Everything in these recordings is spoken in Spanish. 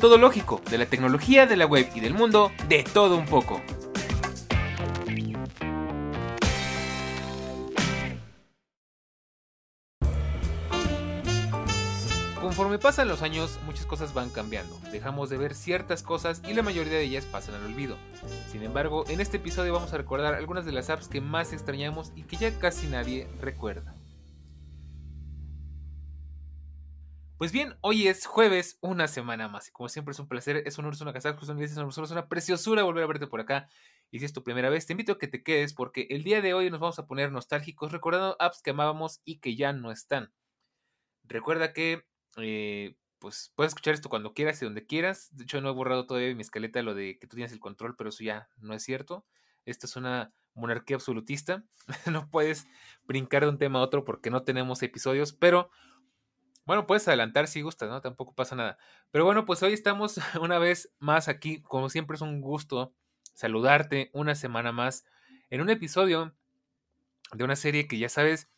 Todo lógico, de la tecnología, de la web y del mundo, de todo un poco. Conforme pasan los años, muchas cosas van cambiando. Dejamos de ver ciertas cosas y la mayoría de ellas pasan al olvido. Sin embargo, en este episodio vamos a recordar algunas de las apps que más extrañamos y que ya casi nadie recuerda. Pues bien, hoy es jueves, una semana más. Y como siempre es un placer, es un honor, es una casa, es una preciosura volver a verte por acá. Y si es tu primera vez, te invito a que te quedes porque el día de hoy nos vamos a poner nostálgicos recordando apps que amábamos y que ya no están. Recuerda que eh, pues puedes escuchar esto cuando quieras y donde quieras. De hecho, no he borrado todavía mi escaleta lo de que tú tienes el control, pero eso ya no es cierto. Esto es una monarquía absolutista. no puedes brincar de un tema a otro porque no tenemos episodios, pero bueno, puedes adelantar si gustas, ¿no? Tampoco pasa nada. Pero bueno, pues hoy estamos una vez más aquí. Como siempre es un gusto saludarte una semana más en un episodio de una serie que ya sabes,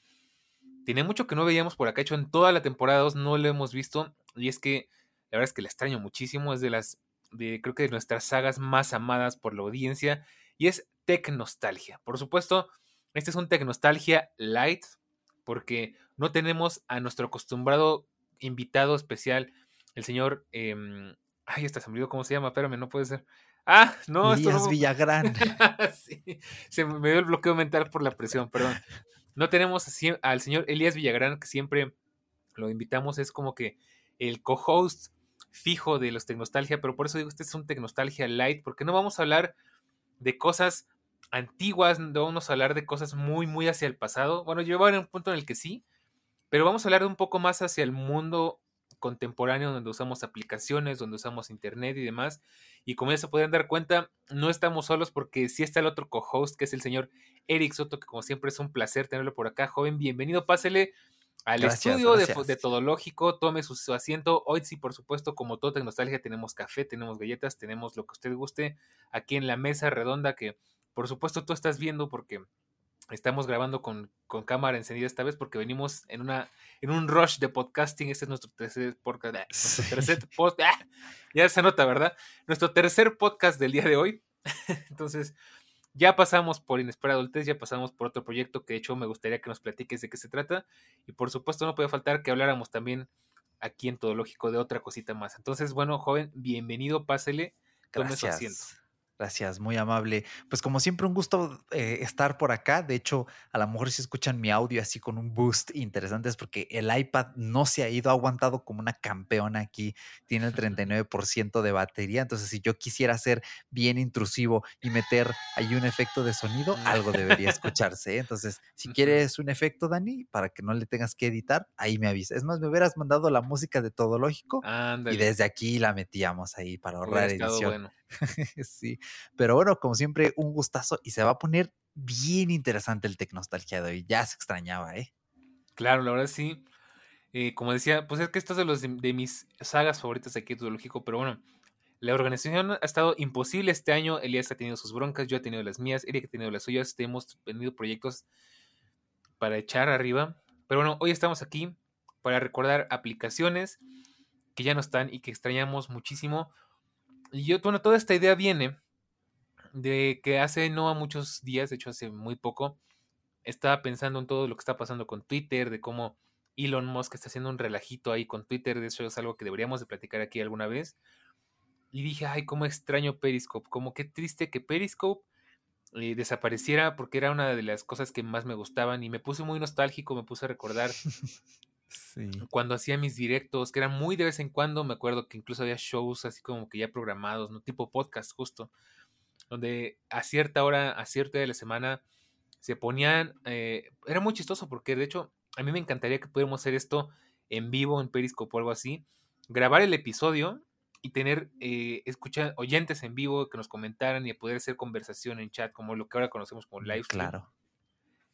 tiene mucho que no veíamos por acá. Hecho, en toda la temporada 2 no lo hemos visto. Y es que la verdad es que la extraño muchísimo. Es de las, de, creo que de nuestras sagas más amadas por la audiencia. Y es Tech Nostalgia. Por supuesto, este es un Tech Nostalgia Light porque no tenemos a nuestro acostumbrado invitado especial, el señor. Eh, ay, hasta se me olvidó cómo se llama, espérame, no puede ser. Ah, no, esto no... Villagrán. sí, se me dio el bloqueo mental por la presión, perdón. No tenemos al señor Elías Villagrán, que siempre lo invitamos, es como que el co-host fijo de los Tecnostalgia, pero por eso digo, este es un Tecnostalgia Light, porque no vamos a hablar de cosas antiguas, no vamos a hablar de cosas muy, muy hacia el pasado. Bueno, yo voy a un punto en el que sí, pero vamos a hablar un poco más hacia el mundo contemporáneo donde usamos aplicaciones, donde usamos internet y demás. Y como ya se pueden dar cuenta, no estamos solos porque sí está el otro co-host, que es el señor Eric Soto, que como siempre es un placer tenerlo por acá. Joven, bienvenido, pásele al estudio De, de, Todo Lógico, tome su, su, asiento. Hoy sí, por supuesto, como todo Tecnostalgia, tenemos café, tenemos galletas, tenemos lo que usted guste aquí en la mesa redonda que por supuesto tú estás viendo porque estamos grabando con, con, cámara encendida esta vez porque venimos en una en un rush de podcasting. Este es nuestro tercer podcast. Nuestro tercer post, ¡ah! ya se nota, ¿verdad? Nuestro tercer podcast del día de hoy. Entonces, ya pasamos por Inesperado Adultez, ya pasamos por otro proyecto que de hecho me gustaría que nos platiques de qué se trata. Y por supuesto, no puede faltar que habláramos también aquí en Todo Lógico de otra cosita más. Entonces, bueno, joven, bienvenido, pásele, tome su asiento. Gracias, muy amable. Pues como siempre, un gusto eh, estar por acá. De hecho, a lo mejor si escuchan mi audio así con un boost interesante es porque el iPad no se ha ido, ha aguantado como una campeona aquí. Tiene el 39% de batería. Entonces, si yo quisiera ser bien intrusivo y meter ahí un efecto de sonido, algo debería escucharse. ¿eh? Entonces, si quieres un efecto, Dani, para que no le tengas que editar, ahí me avisa. Es más, me hubieras mandado la música de todo lógico y desde aquí la metíamos ahí para ahorrar edición. Bueno. sí, pero bueno, como siempre, un gustazo y se va a poner bien interesante el Tecnostalgia de hoy. Ya se extrañaba, ¿eh? Claro, la verdad sí. Eh, como decía, pues es que esto es de, los de, mis sagas favoritas aquí de Lógico, pero bueno, la organización ha estado imposible este año. Elías ha tenido sus broncas, yo he tenido las mías, Eric ha tenido las suyas. Hemos tenido proyectos para echar arriba. Pero bueno, hoy estamos aquí para recordar aplicaciones que ya no están y que extrañamos muchísimo. Y yo, bueno, toda esta idea viene de que hace no muchos días, de hecho hace muy poco, estaba pensando en todo lo que está pasando con Twitter, de cómo Elon Musk está haciendo un relajito ahí con Twitter, de eso es algo que deberíamos de platicar aquí alguna vez. Y dije, ay, cómo extraño Periscope, como qué triste que Periscope eh, desapareciera porque era una de las cosas que más me gustaban y me puse muy nostálgico, me puse a recordar Cuando hacía mis directos, que eran muy de vez en cuando, me acuerdo que incluso había shows así como que ya programados, ¿no? Tipo podcast justo, donde a cierta hora, a cierta de la semana, se ponían, eh, era muy chistoso porque de hecho a mí me encantaría que pudiéramos hacer esto en vivo, en Periscope o algo así, grabar el episodio y tener eh, escucha, oyentes en vivo que nos comentaran y poder hacer conversación en chat, como lo que ahora conocemos como live stream. Claro.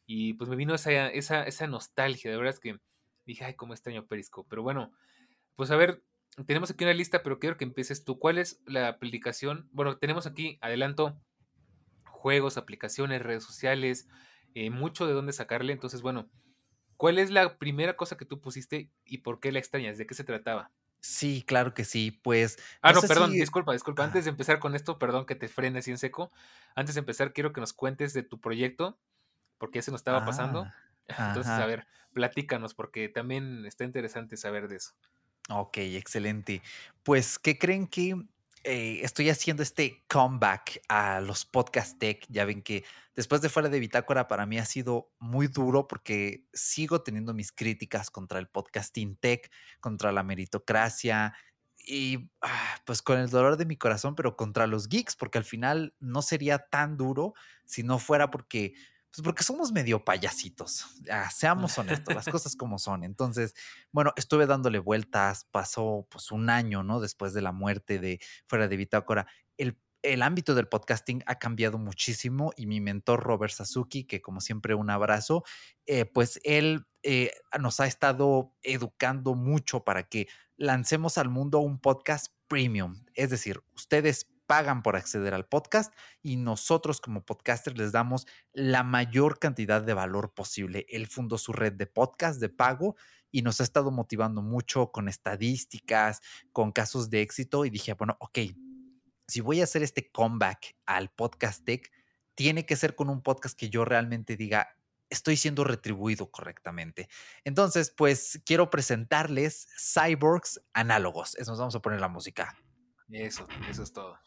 Y pues me vino esa, esa, esa nostalgia, de verdad es que dije, ay, cómo extraño Periscope. Pero bueno, pues a ver, tenemos aquí una lista, pero quiero que empieces tú. ¿Cuál es la aplicación? Bueno, tenemos aquí, adelanto, juegos, aplicaciones, redes sociales, eh, mucho de dónde sacarle. Entonces, bueno, ¿cuál es la primera cosa que tú pusiste y por qué la extrañas? ¿De qué se trataba? Sí, claro que sí. Pues. Ah, no, perdón, disculpa, disculpa. Antes de empezar con esto, perdón que te frene así en seco. Antes de empezar, quiero que nos cuentes de tu proyecto, porque ese nos estaba pasando. Entonces, a ver, platícanos, porque también está interesante saber de eso. Ok, excelente. Pues, ¿qué creen que eh, estoy haciendo este comeback a los podcast tech. Ya ven que después de fuera de Bitácora para mí ha sido muy duro porque sigo teniendo mis críticas contra el podcasting tech, contra la meritocracia y ah, pues con el dolor de mi corazón, pero contra los geeks, porque al final no sería tan duro si no fuera porque pues porque somos medio payasitos, seamos honestos, las cosas como son. Entonces, bueno, estuve dándole vueltas, pasó pues un año, ¿no? Después de la muerte de Fuera de Bitácora. El, el ámbito del podcasting ha cambiado muchísimo y mi mentor Robert Sasuki, que como siempre un abrazo, eh, pues él eh, nos ha estado educando mucho para que lancemos al mundo un podcast premium. Es decir, ustedes pagan por acceder al podcast y nosotros como podcasters les damos la mayor cantidad de valor posible. Él fundó su red de podcast de pago y nos ha estado motivando mucho con estadísticas, con casos de éxito y dije, bueno, ok, si voy a hacer este comeback al podcast tech, tiene que ser con un podcast que yo realmente diga, estoy siendo retribuido correctamente. Entonces, pues quiero presentarles Cyborgs Análogos. Eso nos vamos a poner la música. Eso, eso es todo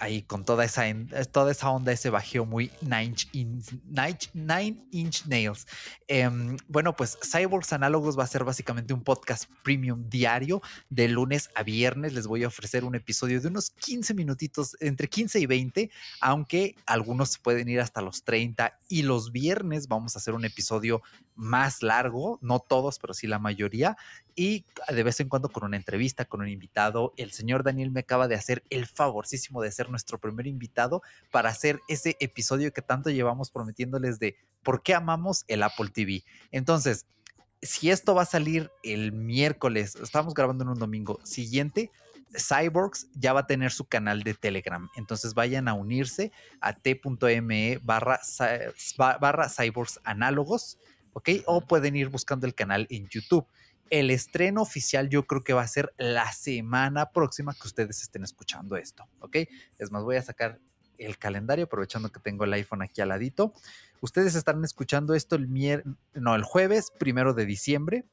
ahí con toda esa, toda esa onda, ese bajeo muy Nine Inch, nine, inch Nails. Em, bueno, pues Cyborgs Análogos va a ser básicamente un podcast premium diario de lunes a viernes. Les voy a ofrecer un episodio de unos 15 minutitos, entre 15 y 20, aunque algunos pueden ir hasta los 30. Y los viernes vamos a hacer un episodio más largo, no todos, pero sí la mayoría, y de vez en cuando con una entrevista, con un invitado. El señor Daniel me acaba de hacer el favorcísimo de ser nuestro primer invitado para hacer ese episodio que tanto llevamos prometiéndoles de por qué amamos el Apple TV. Entonces, si esto va a salir el miércoles, estamos grabando en un domingo siguiente, Cyborgs ya va a tener su canal de Telegram. Entonces vayan a unirse a t.me barra, barra cyborgs análogos ¿ok? O pueden ir buscando el canal en YouTube. El estreno oficial yo creo que va a ser la semana próxima que ustedes estén escuchando esto, ¿ok? Es más, voy a sacar el calendario aprovechando que tengo el iPhone aquí al ladito. Ustedes estarán escuchando esto el mier no, el jueves primero de diciembre.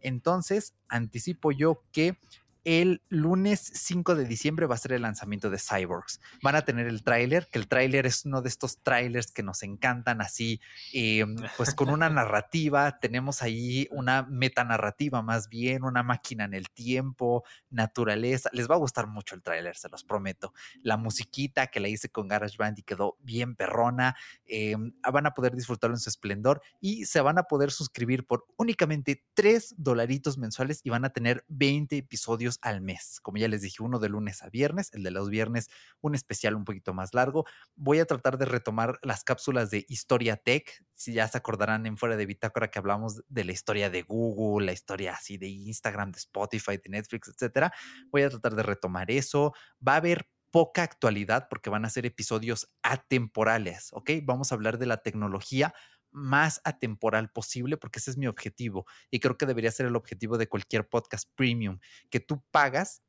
Entonces, anticipo yo que el lunes 5 de diciembre va a ser el lanzamiento de Cyborgs. Van a tener el tráiler, que el tráiler es uno de estos trailers que nos encantan así, em, pues con una narrativa. Tenemos ahí una metanarrativa más bien, una máquina en el tiempo, naturaleza. Les va a gustar mucho el tráiler, se los prometo. La musiquita que la hice con GarageBand y quedó bien perrona. Em, van a poder disfrutarlo en su esplendor y se van a poder suscribir por únicamente 3 dolaritos mensuales y van a tener 20 episodios al mes. Como ya les dije, uno de lunes a viernes, el de los viernes, un especial un poquito más largo. Voy a tratar de retomar las cápsulas de Historia Tech. Si ya se acordarán en fuera de Bitácora que hablamos de la historia de Google, la historia así de Instagram, de Spotify, de Netflix, etcétera. Voy a tratar de retomar eso. Va a haber poca actualidad porque van a ser episodios atemporales, ¿ok? Vamos a hablar de la tecnología más atemporal posible, porque ese es mi objetivo. Y creo que debería ser el objetivo de cualquier podcast premium, que tú pagas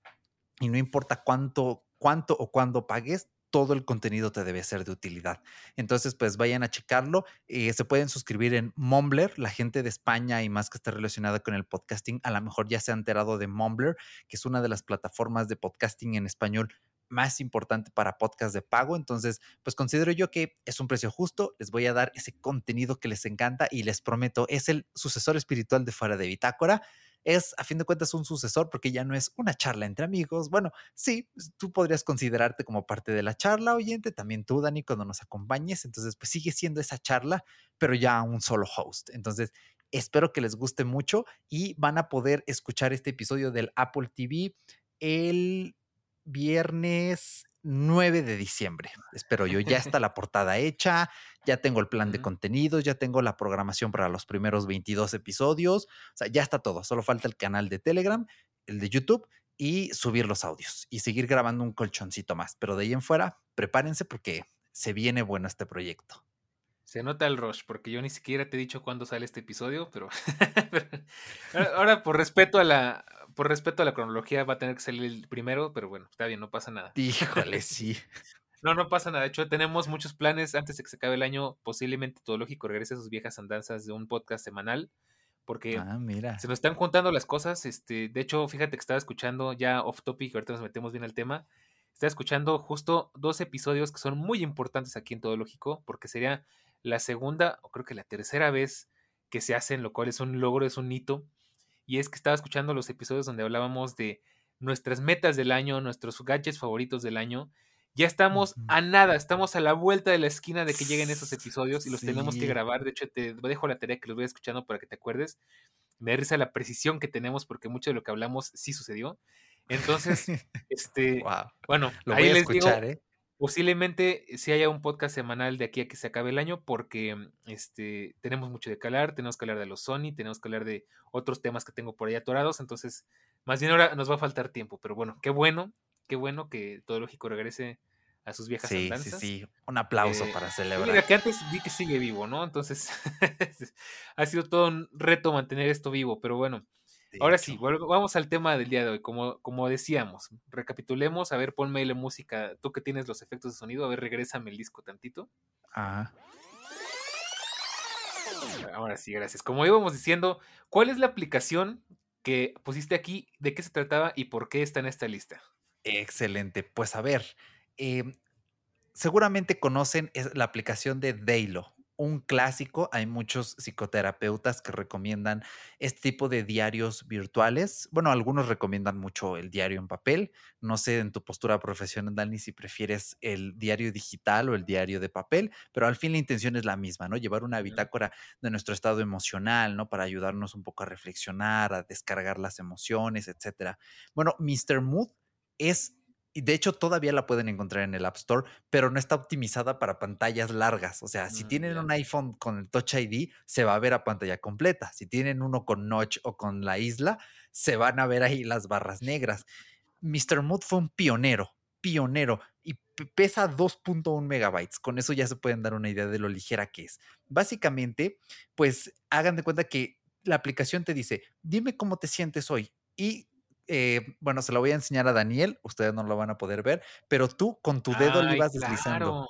y no importa cuánto, cuánto o cuándo pagues, todo el contenido te debe ser de utilidad. Entonces, pues vayan a checarlo. Eh, se pueden suscribir en Mumbler. La gente de España y más que esté relacionada con el podcasting, a lo mejor ya se ha enterado de Mumbler, que es una de las plataformas de podcasting en español más importante para podcast de pago. Entonces, pues considero yo que es un precio justo. Les voy a dar ese contenido que les encanta y les prometo, es el sucesor espiritual de Fuera de Bitácora. Es, a fin de cuentas, un sucesor porque ya no es una charla entre amigos. Bueno, sí, tú podrías considerarte como parte de la charla oyente, también tú, Dani, cuando nos acompañes. Entonces, pues sigue siendo esa charla, pero ya un solo host. Entonces, Espero que les guste mucho y van a poder escuchar este episodio del Apple TV el viernes 9 de diciembre. Espero yo. Ya está la portada hecha, ya tengo el plan de contenidos, ya tengo la programación para los primeros 22 episodios. O sea, ya está todo. Solo falta el canal de Telegram, el de YouTube y subir los audios y seguir grabando un colchoncito más. Pero de ahí en fuera, prepárense porque se viene bueno este proyecto. Se nota el rush, porque yo ni siquiera te he dicho cuándo sale este episodio, pero, ahora por respeto a la por respeto a la cronología va a tener que salir el primero, pero bueno, está bien, no pasa nada. Híjole, sí. no, no pasa nada. De hecho, tenemos muchos planes antes de que se acabe el año. Posiblemente todo lógico regrese a sus viejas andanzas de un podcast semanal. Porque ah, mira. se nos están contando las cosas. Este, de hecho, fíjate que estaba escuchando ya off topic, ahorita nos metemos bien al tema. Estaba escuchando justo dos episodios que son muy importantes aquí en Todo Lógico, porque sería la segunda o creo que la tercera vez que se hacen, lo cual es un logro, es un hito. Y es que estaba escuchando los episodios donde hablábamos de nuestras metas del año, nuestros gadgets favoritos del año. Ya estamos a nada, estamos a la vuelta de la esquina de que lleguen esos episodios y los tenemos que grabar. De hecho, te dejo la tarea que los voy escuchando para que te acuerdes. Me da risa la precisión que tenemos porque mucho de lo que hablamos sí sucedió. Entonces, este, bueno, lo voy a escuchar, ¿eh? Posiblemente si haya un podcast semanal de aquí a que se acabe el año, porque mm, este, tenemos mucho de calar, tenemos que hablar de los Sony, tenemos que hablar de otros temas que tengo por ahí atorados, entonces más bien ahora nos va a faltar tiempo, pero bueno, qué bueno, qué bueno que todo lógico regrese a sus viejas sí, Sí, sí, un aplauso eh, para celebrar. Mira, que antes vi que sigue vivo, ¿no? Entonces ha sido todo un reto mantener esto vivo, pero bueno, Ahora sí, vamos al tema del día de hoy. Como, como decíamos, recapitulemos. A ver, ponme la música. Tú que tienes los efectos de sonido, a ver, regrésame el disco tantito. Ah. Ahora sí, gracias. Como íbamos diciendo, ¿cuál es la aplicación que pusiste aquí? ¿De qué se trataba y por qué está en esta lista? Excelente. Pues a ver, em, seguramente conocen la aplicación de Daylo un clásico. Hay muchos psicoterapeutas que recomiendan este tipo de diarios virtuales. Bueno, algunos recomiendan mucho el diario en papel. No sé en tu postura profesional, Dani, si prefieres el diario digital o el diario de papel, pero al fin la intención es la misma, ¿no? Llevar una bitácora de nuestro estado emocional, ¿no? Para ayudarnos un poco a reflexionar, a descargar las emociones, etcétera. Bueno, Mr. Mood es y de hecho todavía la pueden encontrar en el App Store, pero no está optimizada para pantallas largas. O sea, si mm, tienen un iPhone con el Touch ID, se va a ver a pantalla completa. Si tienen uno con Notch o con la isla, se van a ver ahí las barras negras. Mr. Mood fue un pionero, pionero, y pesa 2.1 megabytes. Con eso ya se pueden dar una idea de lo ligera que es. Básicamente, pues hagan de cuenta que la aplicación te dice, dime cómo te sientes hoy. Y eh, bueno, se lo voy a enseñar a Daniel, ustedes no lo van a poder ver, pero tú con tu dedo lo ibas deslizando.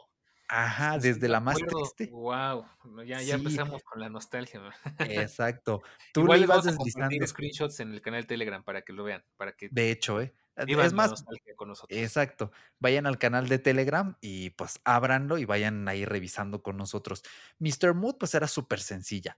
Ajá, desde la más triste. Wow, ya, ya empezamos con la nostalgia. Exacto. Tú lo ibas deslizando. screenshots en el canal Telegram para que lo vean, para que. De hecho, eh. Es más, con nosotros. exacto. Vayan al canal de Telegram y pues ábranlo y vayan ahí revisando con nosotros. Mr. Mood, pues era súper sencilla.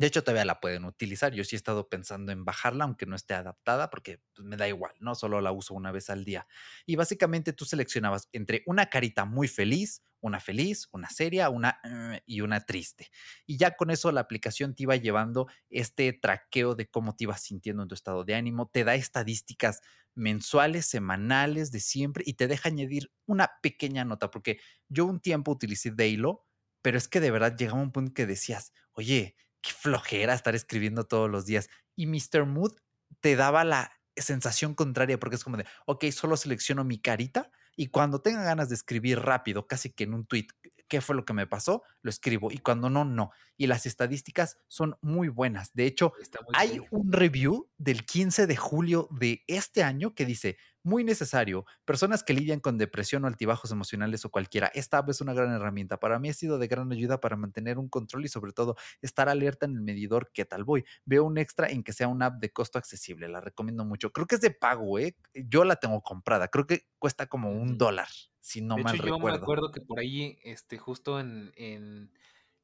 De hecho, todavía la pueden utilizar. Yo sí he estado pensando en bajarla, aunque no esté adaptada, porque pues, me da igual, ¿no? Solo la uso una vez al día. Y básicamente tú seleccionabas entre una carita muy feliz, una feliz, una seria, una eh, y una triste. Y ya con eso la aplicación te iba llevando este traqueo de cómo te ibas sintiendo en tu estado de ánimo, te da estadísticas mensuales, semanales, de siempre, y te deja añadir una pequeña nota, porque yo un tiempo utilicé Daylo, pero es que de verdad llegaba un punto que decías, oye, qué flojera estar escribiendo todos los días. Y Mr. Mood te daba la sensación contraria porque es como de, ok, solo selecciono mi carita y cuando tenga ganas de escribir rápido, casi que en un tweet, qué fue lo que me pasó, lo escribo y cuando no, no. Y las estadísticas son muy buenas. De hecho, hay un review del 15 de julio de este año que dice, muy necesario. Personas que lidian con depresión o altibajos emocionales o cualquiera, esta app es una gran herramienta. Para mí ha sido de gran ayuda para mantener un control y sobre todo estar alerta en el medidor qué tal voy. Veo un extra en que sea una app de costo accesible, la recomiendo mucho. Creo que es de pago, ¿eh? Yo la tengo comprada, creo que cuesta como un dólar, si no de mal hecho, yo me acuerdo que por ahí, este, justo en, en...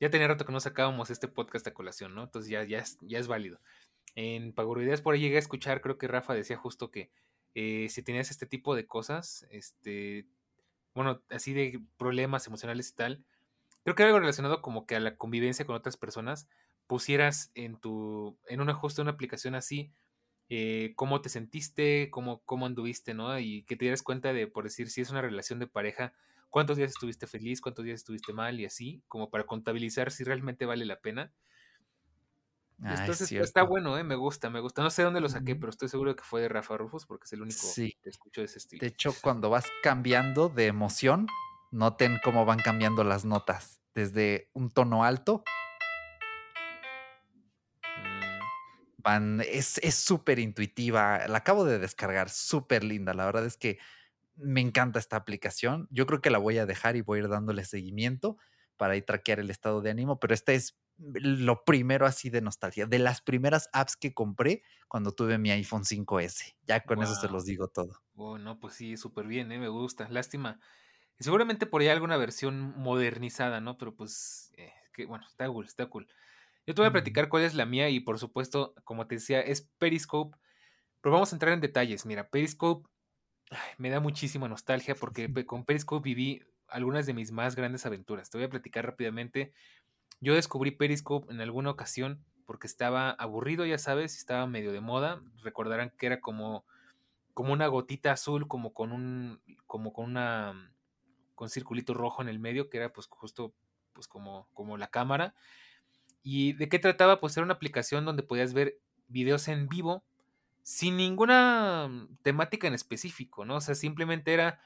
Ya tenía rato que no sacábamos este podcast a colación, ¿no? Entonces ya, ya, es, ya es válido. En Pagoroideas por ahí llegué a escuchar, creo que Rafa decía justo que eh, si tenías este tipo de cosas, este, bueno, así de problemas emocionales y tal, creo que algo relacionado como que a la convivencia con otras personas, pusieras en tu, en un ajuste una aplicación así, eh, cómo te sentiste, cómo, cómo anduviste, ¿no? Y que te dieras cuenta de, por decir, si es una relación de pareja, cuántos días estuviste feliz, cuántos días estuviste mal y así, como para contabilizar si realmente vale la pena. Ah, Entonces es está bueno, ¿eh? me gusta, me gusta. No sé dónde lo saqué, pero estoy seguro que fue de Rafa Rufus porque es el único Sí. que escucho de ese estilo. De hecho, cuando vas cambiando de emoción, noten cómo van cambiando las notas. Desde un tono alto, Mm, van, es es súper intuitiva. La acabo de descargar, súper linda. La verdad es que me encanta esta aplicación. Yo creo que la voy a dejar y voy a ir dándole seguimiento para ahí traquear el estado de ánimo, pero este es lo primero así de nostalgia, de las primeras apps que compré cuando tuve mi iPhone 5S. Ya con eso se los digo todo. Oh, no, pues sí, súper bien, ¿eh? me gusta. Lástima. Y seguramente por ahí alguna versión modernizada, ¿no? Pero pues, eh, que bueno, está cool, está cool. Yo te voy a platicar cuál es la mía y por supuesto, como te decía, es Periscope. Pero vamos a entrar en detalles. Mira, Periscope ay, me da muchísima nostalgia porque con Periscope viví algunas de mis más grandes aventuras. Te voy a platicar rápidamente. Yo descubrí Periscope en alguna ocasión porque estaba aburrido, ya sabes, estaba medio de moda. Recordarán que era como, como una gotita azul, como con un, como con una, con circulito rojo en el medio, que era pues justo pues como, como la cámara. ¿Y de qué trataba? Pues era una aplicación donde podías ver videos en vivo sin ninguna mm, temática en específico, ¿no? O sea, simplemente era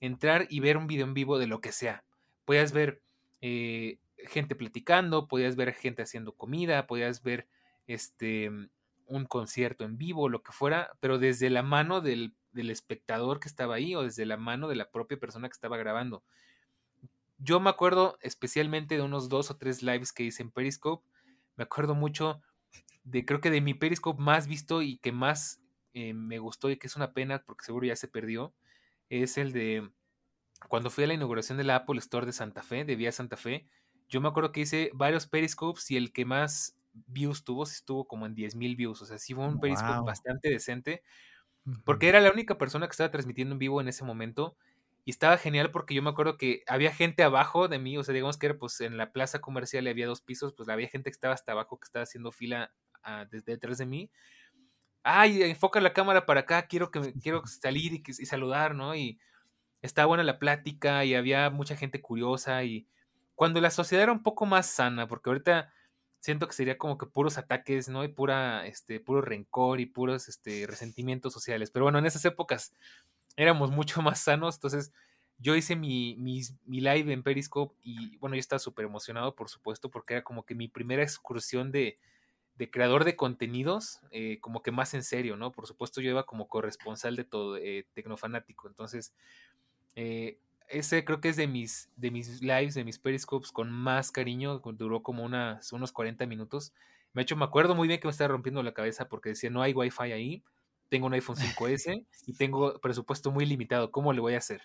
entrar y ver un video en vivo de lo que sea. Podías ver eh, gente platicando, podías ver gente haciendo comida, podías ver este un concierto en vivo, lo que fuera, pero desde la mano del, del espectador que estaba ahí o desde la mano de la propia persona que estaba grabando. Yo me acuerdo especialmente de unos dos o tres lives que hice en Periscope. Me acuerdo mucho de, creo que de mi Periscope más visto y que más eh, me gustó y que es una pena porque seguro ya se perdió, es el de cuando fui a la inauguración de la Apple Store de Santa Fe, de Vía Santa Fe. Yo me acuerdo que hice varios Periscopes y el que más views tuvo, estuvo como en 10.000 views. O sea, sí fue un Periscope Guau. bastante decente porque era la única persona que estaba transmitiendo en vivo en ese momento. Y estaba genial porque yo me acuerdo que había gente abajo de mí, o sea, digamos que era pues en la plaza comercial y había dos pisos, pues había gente que estaba hasta abajo, que estaba haciendo fila ah, desde detrás de mí. Ay, enfoca la cámara para acá, quiero que me, quiero salir y saludar, ¿no? Y estaba buena la plática y había mucha gente curiosa y cuando la sociedad era un poco más sana, porque ahorita siento que sería como que puros ataques, ¿no? Y pura, este, puro rencor y puros, este, resentimientos sociales. Pero bueno, en esas épocas éramos mucho más sanos, entonces yo hice mi, mi, mi live en Periscope y bueno, yo estaba súper emocionado, por supuesto, porque era como que mi primera excursión de, de creador de contenidos, eh, como que más en serio, ¿no? Por supuesto, yo iba como corresponsal de todo, eh, tecnofanático, entonces eh, ese creo que es de mis, de mis lives, de mis periscopes con más cariño, duró como unas, unos 40 minutos. Me hecho, me acuerdo muy bien que me estaba rompiendo la cabeza porque decía, no hay wifi ahí, tengo un iPhone 5S y tengo presupuesto muy limitado, ¿cómo le voy a hacer?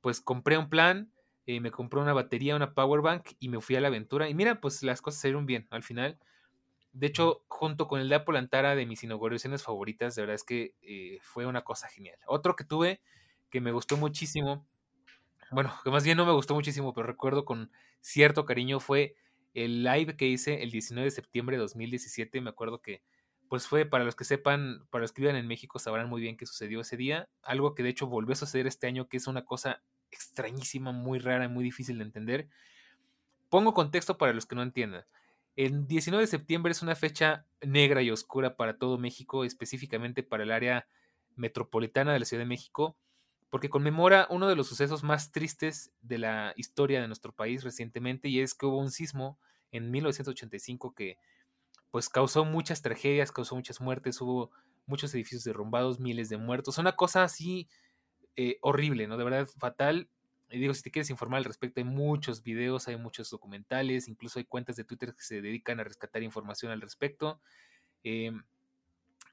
Pues compré un plan, eh, me compré una batería, una power bank y me fui a la aventura. Y mira, pues las cosas salieron bien al final. De hecho, junto con el de Apple Antara de mis inauguraciones favoritas, de verdad es que eh, fue una cosa genial. Otro que tuve que me gustó muchísimo bueno, que más bien no me gustó muchísimo, pero recuerdo con cierto cariño fue el live que hice el 19 de septiembre de 2017. Me acuerdo que, pues fue, para los que sepan, para los que vivan en México, sabrán muy bien qué sucedió ese día. Algo que de hecho volvió a suceder este año, que es una cosa extrañísima, muy rara, muy difícil de entender. Pongo contexto para los que no entiendan. El 19 de septiembre es una fecha negra y oscura para todo México, específicamente para el área metropolitana de la Ciudad de México, porque conmemora uno de los sucesos más tristes de la historia de nuestro país recientemente, y es que hubo un sismo en 1985 que pues causó muchas tragedias, causó muchas muertes, hubo muchos edificios derrumbados, miles de muertos, una cosa así eh, horrible, ¿no? De verdad fatal. Y digo, si te quieres informar al respecto, hay muchos videos, hay muchos documentales, incluso hay cuentas de Twitter que se dedican a rescatar información al respecto. Eh,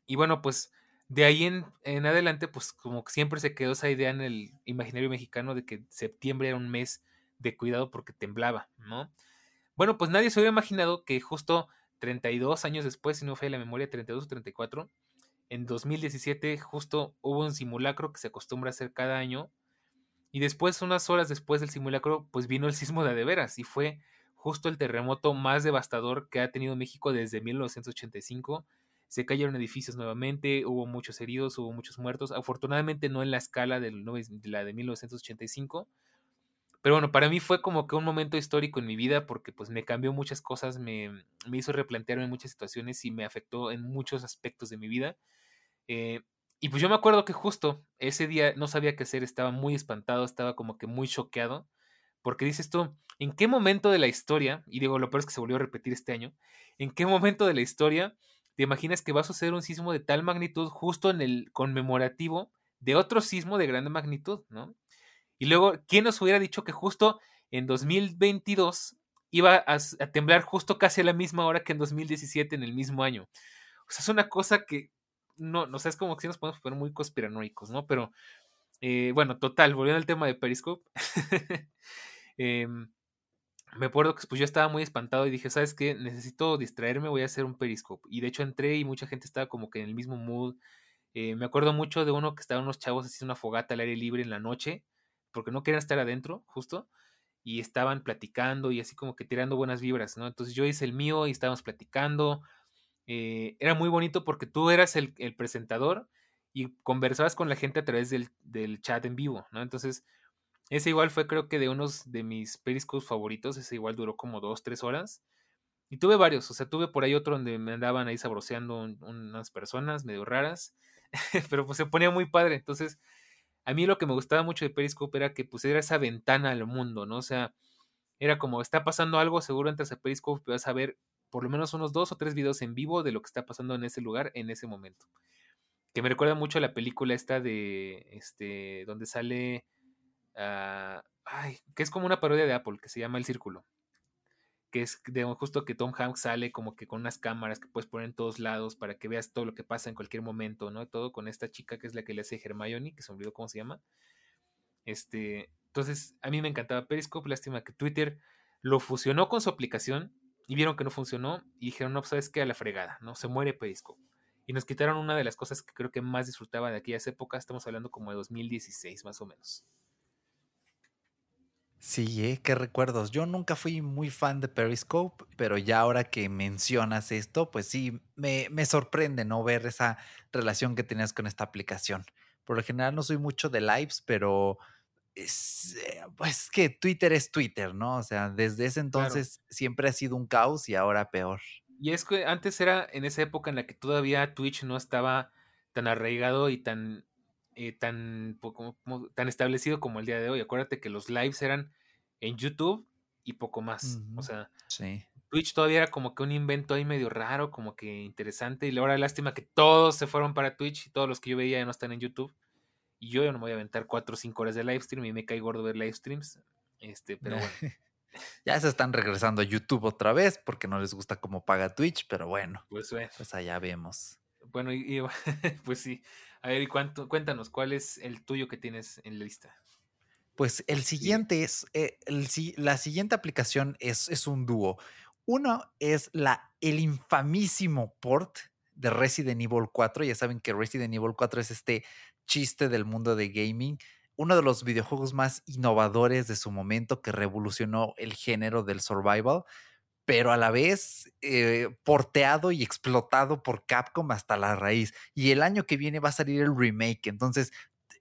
y bueno, pues de ahí en, adelante, pues como siempre se quedó esa idea en el imaginario mexicano de que septiembre era un mes de cuidado porque temblaba, ¿no? Bueno, pues nadie se hubiera imaginado que justo 32 años después, si no fue la memoria, 32 o 34, en 2017 justo hubo un simulacro que se acostumbra a hacer cada año y después, unas horas después del simulacro, pues vino el sismo de, de veras y fue justo el terremoto más devastador que ha tenido México desde 1985. Se cayeron edificios nuevamente, hubo muchos heridos, hubo muchos muertos. Afortunadamente no en la escala de la de 1985. Pero bueno, para mí fue como que un momento histórico en mi vida porque pues me cambió muchas cosas, me, me hizo replantearme muchas situaciones y me afectó en muchos aspectos de mi vida. Eh, y pues yo me acuerdo que justo ese día no sabía qué hacer, estaba muy espantado, estaba como que muy choqueado, porque dices tú, ¿en qué momento de la historia, y digo, lo peor es que se volvió a repetir este año, ¿en qué momento de la historia te imaginas que va a suceder un sismo de tal magnitud justo en el conmemorativo de otro sismo de grande magnitud, ¿no? Y luego, ¿quién nos hubiera dicho que justo en 2022 iba a, temblar justo casi a la misma hora que en 2017, en el mismo año? O sea, es una cosa que no, no sé, es como que sí nos podemos poner muy conspiranoicos, ¿no? Pero, eh, bueno, total, volviendo al tema de Periscope. Em, me acuerdo que pues yo estaba muy espantado y dije, ¿sabes qué? Necesito distraerme, voy a hacer un Periscope. Y de hecho entré y mucha gente estaba como que en el mismo mood. Eh, me acuerdo mucho de uno que estaban unos chavos haciendo una fogata al aire libre en la noche, porque no querían estar adentro, justo, y estaban platicando y así como que tirando buenas vibras, ¿no? Entonces yo hice el mío y estábamos platicando, eh, era muy bonito porque tú eras el, presentador y conversabas con la gente a través del, chat en vivo, ¿no? Entonces, ese igual fue creo que de unos de mis periscos favoritos, ese igual duró como dos, tres horas. Y tuve varios, o sea, tuve por ahí otro donde me andaban ahí sabroseando unas personas medio raras, pero pues se ponía muy padre. Entonces, a mí lo que me gustaba mucho de Periscope era que pues era esa ventana al mundo, ¿no? O sea, era como, está pasando algo, seguro entras a Periscope y vas a ver por lo menos unos dos o tres videos en vivo de lo que está pasando en ese lugar en ese momento. Que me recuerda mucho a la película esta de, este, donde sale, uh, ay, que es como una parodia de Apple, que se llama El Círculo. Que es de justo que Tom Hanks sale como que con unas cámaras que puedes poner en todos lados para que veas todo lo que pasa en cualquier momento, ¿no? Todo con esta chica que es la que le hace Hermione, que se olvidó cómo se llama. Este, entonces, a mí me encantaba Periscope, lástima que Twitter lo fusionó con su aplicación y vieron que no funcionó y dijeron, no, pues, sabes que a la fregada, ¿no? Se muere Periscope. Y nos quitaron una de las cosas que creo que más disfrutaba de aquellas épocas, estamos hablando como de 2016 más o menos. Sí, ¿eh? qué recuerdos. Yo nunca fui muy fan de Periscope, pero ya ahora que mencionas esto, pues sí, me, me sorprende no ver esa relación que tenías con esta aplicación. Por lo general no soy mucho de lives, pero es, eh, pues que Twitter es Twitter, ¿no? O sea, desde ese entonces siempre ha sido un caos y ahora peor. Y es que antes era en esa época en la que todavía Twitch no estaba tan arraigado y tan, eh, tan, tan establecido como el día de hoy. Acuérdate que los lives eran en YouTube y poco más. O sea, Twitch todavía era como que un invento ahí medio raro, como que interesante. Y ahora lástima que todos se fueron para Twitch y todos los que yo veía ya no están en YouTube. Y yo no me voy a aventar 4 o 5 horas de live stream y me cae gordo ver live streams. Este, pero bueno. ya se están regresando a YouTube otra vez porque no les gusta cómo paga Twitch, pero bueno. Pues bueno. Pues allá vemos. Bueno, y, pues sí. A ver, ¿y cuánto, cuéntanos, ¿cuál es el tuyo que tienes en la lista? Pues el siguiente es, eh, la siguiente aplicación es, es un dúo. Uno es la, el infamísimo port de Resident Evil 4. Ya saben que Resident Evil 4 es este chiste del mundo de gaming, uno de los videojuegos más innovadores de su momento que revolucionó el género del survival, pero a la vez eh, porteado y explotado por Capcom hasta la raíz. Y el año que viene va a salir el remake, entonces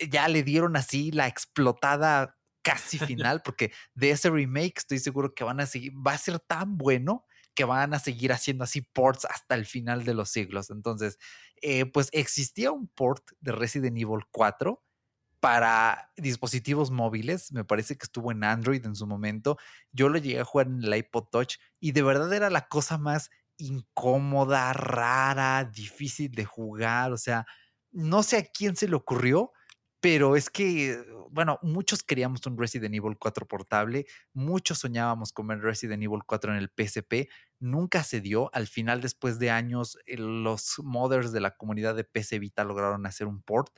ya le dieron así la explotada casi final, porque de ese remake estoy seguro que van a seguir, va a ser tan bueno que van a seguir haciendo así ports hasta el final de los siglos. Entonces, eh, pues existía un port de Resident Evil 4 para dispositivos móviles. Me parece que estuvo en Android en su momento. Yo lo llegué a jugar en el iPod Touch y de verdad era la cosa más incómoda, rara, difícil de jugar. O sea, no sé a quién se le ocurrió, pero es que, bueno, muchos queríamos un Resident Evil 4 portable, muchos soñábamos con ver Resident Evil 4 en el PSP, nunca se dio. Al final, después de años, eh, los modders de la comunidad de PC Vita lograron hacer un port,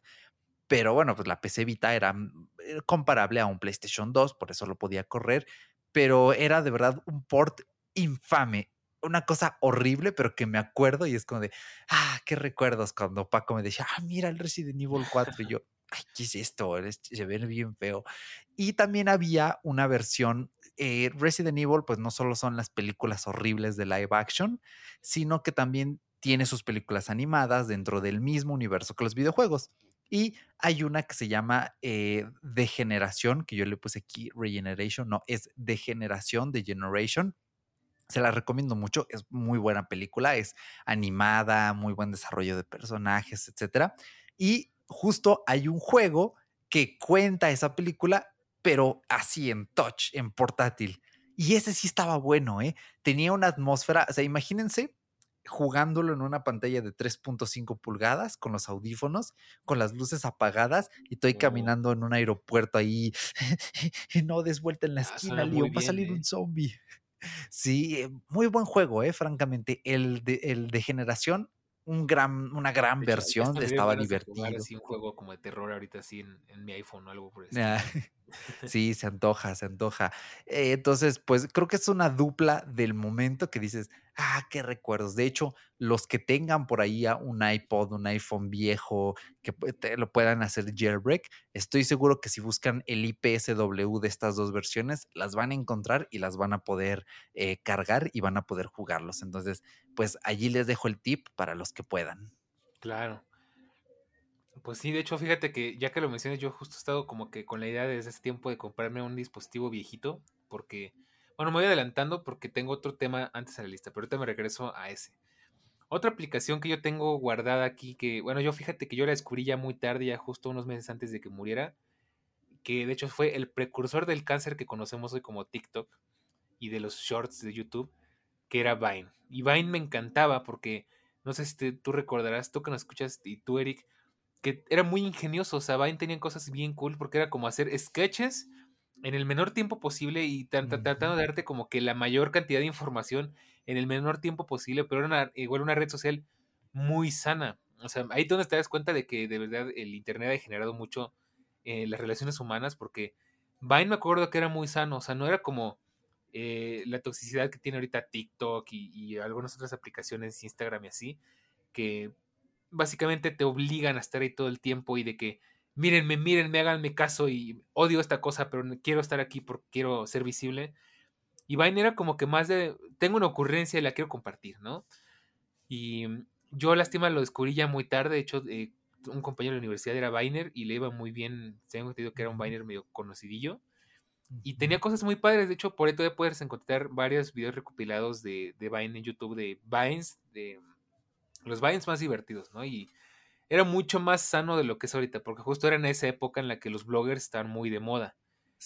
pero bueno, pues la PC Vita era mm, eh, comparable a un PlayStation 2, por eso lo podía correr, pero era de verdad un port infame. una cosa horrible, pero que me acuerdo y es como de, ah, qué recuerdos cuando Paco me decía, ah, mira el Resident Evil 4 y yo, ay, ¿qué es esto? Se ve bien feo. Y también había una versión, eh, Resident Evil, pues no solo son las películas horribles de live action, sino que también tiene sus películas animadas dentro del mismo universo que los videojuegos. Y hay una que se llama eh, Degeneración, que yo le puse aquí Regeneration, no, es Degeneración, de Generation. Se la recomiendo mucho, es muy buena película, es animada, muy buen desarrollo de personajes, etc. Y justo hay un juego que cuenta esa película, pero así en touch, en portátil. Y ese sí estaba bueno, ¿eh? Tenía una atmósfera, o sea, imagínense jugándolo en una pantalla de 3.5 pulgadas con los audífonos, con las luces apagadas y estoy oh. caminando en un aeropuerto ahí. no des vuelta en la ah, esquina, Leon, va a salir un ¿eh? zombie. Sí, eh, muy buen juego, eh, francamente. El de, el de generación, un gran, una gran versión, estaba divertido. Así un juego como de terror ahorita así en, mi iPhone o algo por eso. Sí, se antoja, se antoja. Eh, entonces, pues creo que es una dupla del momento que dices, ah, qué recuerdos. De hecho, los que tengan por ahí un iPod, un iPhone viejo, que lo puedan hacer jailbreak, estoy seguro que si buscan el IPSW de estas dos versiones, las van a encontrar y las van a poder eh, cargar y van a poder jugarlos. Entonces, pues allí les dejo el tip para los que puedan. Claro. Pues sí, de hecho, fíjate que ya que lo mencionas, yo justo he estado como que con la idea desde ese tiempo de comprarme un dispositivo viejito, porque, bueno, me voy adelantando porque tengo otro tema antes en la lista, pero ahorita me regreso a ese. Otra aplicación que yo tengo guardada aquí, que, bueno, yo fíjate que yo la descubrí ya muy tarde, ya justo unos meses antes de que muriera, que de hecho fue el precursor del cáncer que conocemos hoy como TikTok y de los shorts de YouTube, que era Vine. Y Vine me encantaba porque, no sé si tú recordarás, tú que nos escuchas y tú, Eric, que era muy ingenioso. O sea, Vine tenía cosas bien cool porque era como hacer sketches en el menor tiempo posible y tratando de darte como que la mayor cantidad de información en el menor tiempo posible, pero era igual una red social muy sana. O sea, ahí donde te das cuenta de que de verdad el Internet ha generado mucho en las relaciones humanas porque Vine me acuerdo que era muy sano, o sea, no era como eh, la toxicidad que tiene ahorita TikTok y, y algunas otras aplicaciones, Instagram y así, que básicamente te obligan a estar ahí todo el tiempo y de que mírenme, mírenme, háganme caso y odio esta cosa, pero quiero estar aquí porque quiero ser visible. Y Vine era como que más de, tengo una ocurrencia y la quiero compartir, ¿no? Y yo lástima lo descubrí ya muy tarde, de hecho, eh, un compañero de la universidad era Viner y le iba muy bien, tengo entendido que era un Viner medio conocidillo. Y tenía cosas muy padres, de hecho, por ahí todavía puedes encontrar varios videos recopilados de, de Vine en YouTube, de Vines, de los Vines más divertidos, ¿no? Y era mucho más sano de lo que es ahorita, porque justo era en esa época en la que los bloggers estaban muy de moda.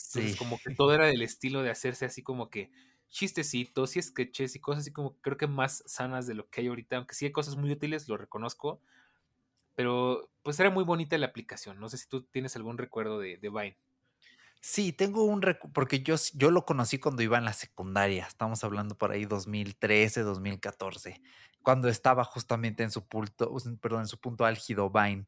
Entonces, como que todo era del estilo de hacerse así como que chistecitos y sketches y cosas así como creo que más sanas de lo que hay ahorita, aunque sí hay cosas muy útiles, lo reconozco, pero pues era muy bonita la aplicación. No sé si tú tienes algún recuerdo de, de Vine. Sí, tengo un porque yo, yo lo conocí cuando iba en la secundaria, estamos hablando por ahí 2013, 2014 cuando estaba justamente en su punto, perdón, en su punto álgido Vine.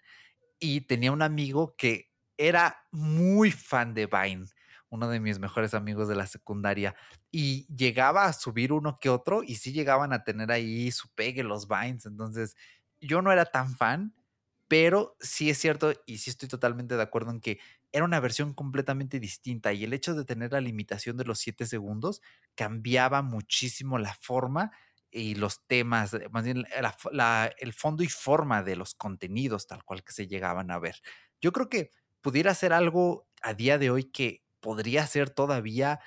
Y tenía un amigo que era muy fan de Vine, uno de mis mejores amigos de la secundaria, y llegaba a subir uno que otro y sí llegaban a tener ahí su pegue los Vines. Entonces, yo no era tan fan, pero sí es cierto y sí estoy totalmente de acuerdo en que era una versión completamente distinta y el hecho de tener la limitación de los 7 segundos cambiaba muchísimo la forma y los temas, eh, más bien el fondo y forma de los contenidos tal cual que se llegaban a ver. Yo creo que pudiera ser algo a día de hoy que podría ser todavía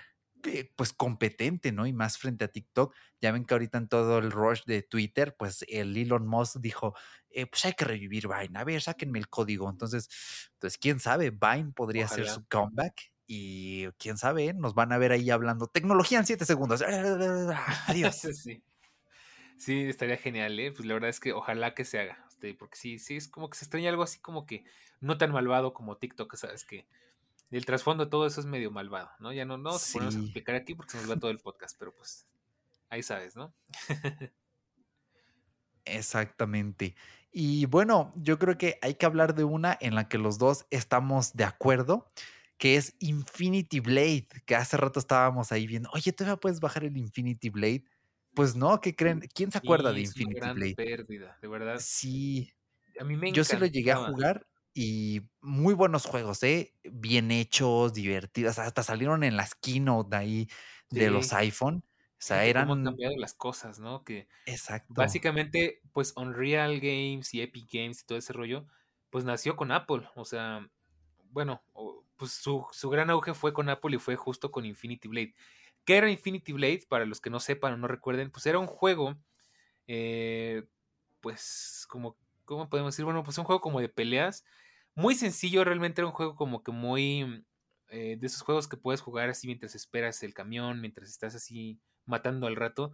eh, pues competente, ¿no? Y más frente a TikTok. Ya ven que ahorita en todo el rush de Twitter, pues el Elon Musk dijo, eh, pues hay que revivir Vine, a ver, sáquenme el código. Entonces, pues quién sabe, Vine podría ser su comeback y quién sabe, nos van a ver ahí hablando tecnología en siete segundos. Adiós. sí. Sí, estaría genial, ¿eh? Pues la verdad es que ojalá que se haga. Este, porque sí, sí, es como que se extraña algo así como que no tan malvado como TikTok, ¿sabes? Que el trasfondo de todo eso es medio malvado, ¿no? Ya no, no se podemos explicar aquí porque se nos va todo el podcast, pero pues ahí sabes, ¿no? Exactamente. Y bueno, yo creo que hay que hablar de una en la que los dos estamos de acuerdo, que es Infinity Blade, que hace rato estábamos ahí viendo, oye, todavía puedes bajar el Infinity Blade Pues no, ¿qué creen? ¿Quién se acuerda de Y es una Infinity gran Blade? pérdida, de verdad. Sí, A mí me yo sí lo llegué a encantaba. jugar y muy buenos juegos, ¿eh? Bien hechos, divertidos, hasta salieron en las keynote ahí de los iPhone. O sea, Fíjate cómo han eran cambiado las cosas, ¿no? Que exacto. básicamente, pues Unreal Games y Epic Games y todo ese rollo, pues nació con Apple. O sea, bueno, pues su, su gran auge fue con Apple y fue justo con Infinity Blade. ¿Qué era Infinity Blade? Para los que no sepan o no recuerden, pues era un juego, eh, pues como, ¿cómo podemos decir? Bueno, pues un juego como de peleas, muy sencillo, realmente era un juego como que muy, eh, de esos juegos que puedes jugar así mientras esperas el camión, mientras estás así matando al rato,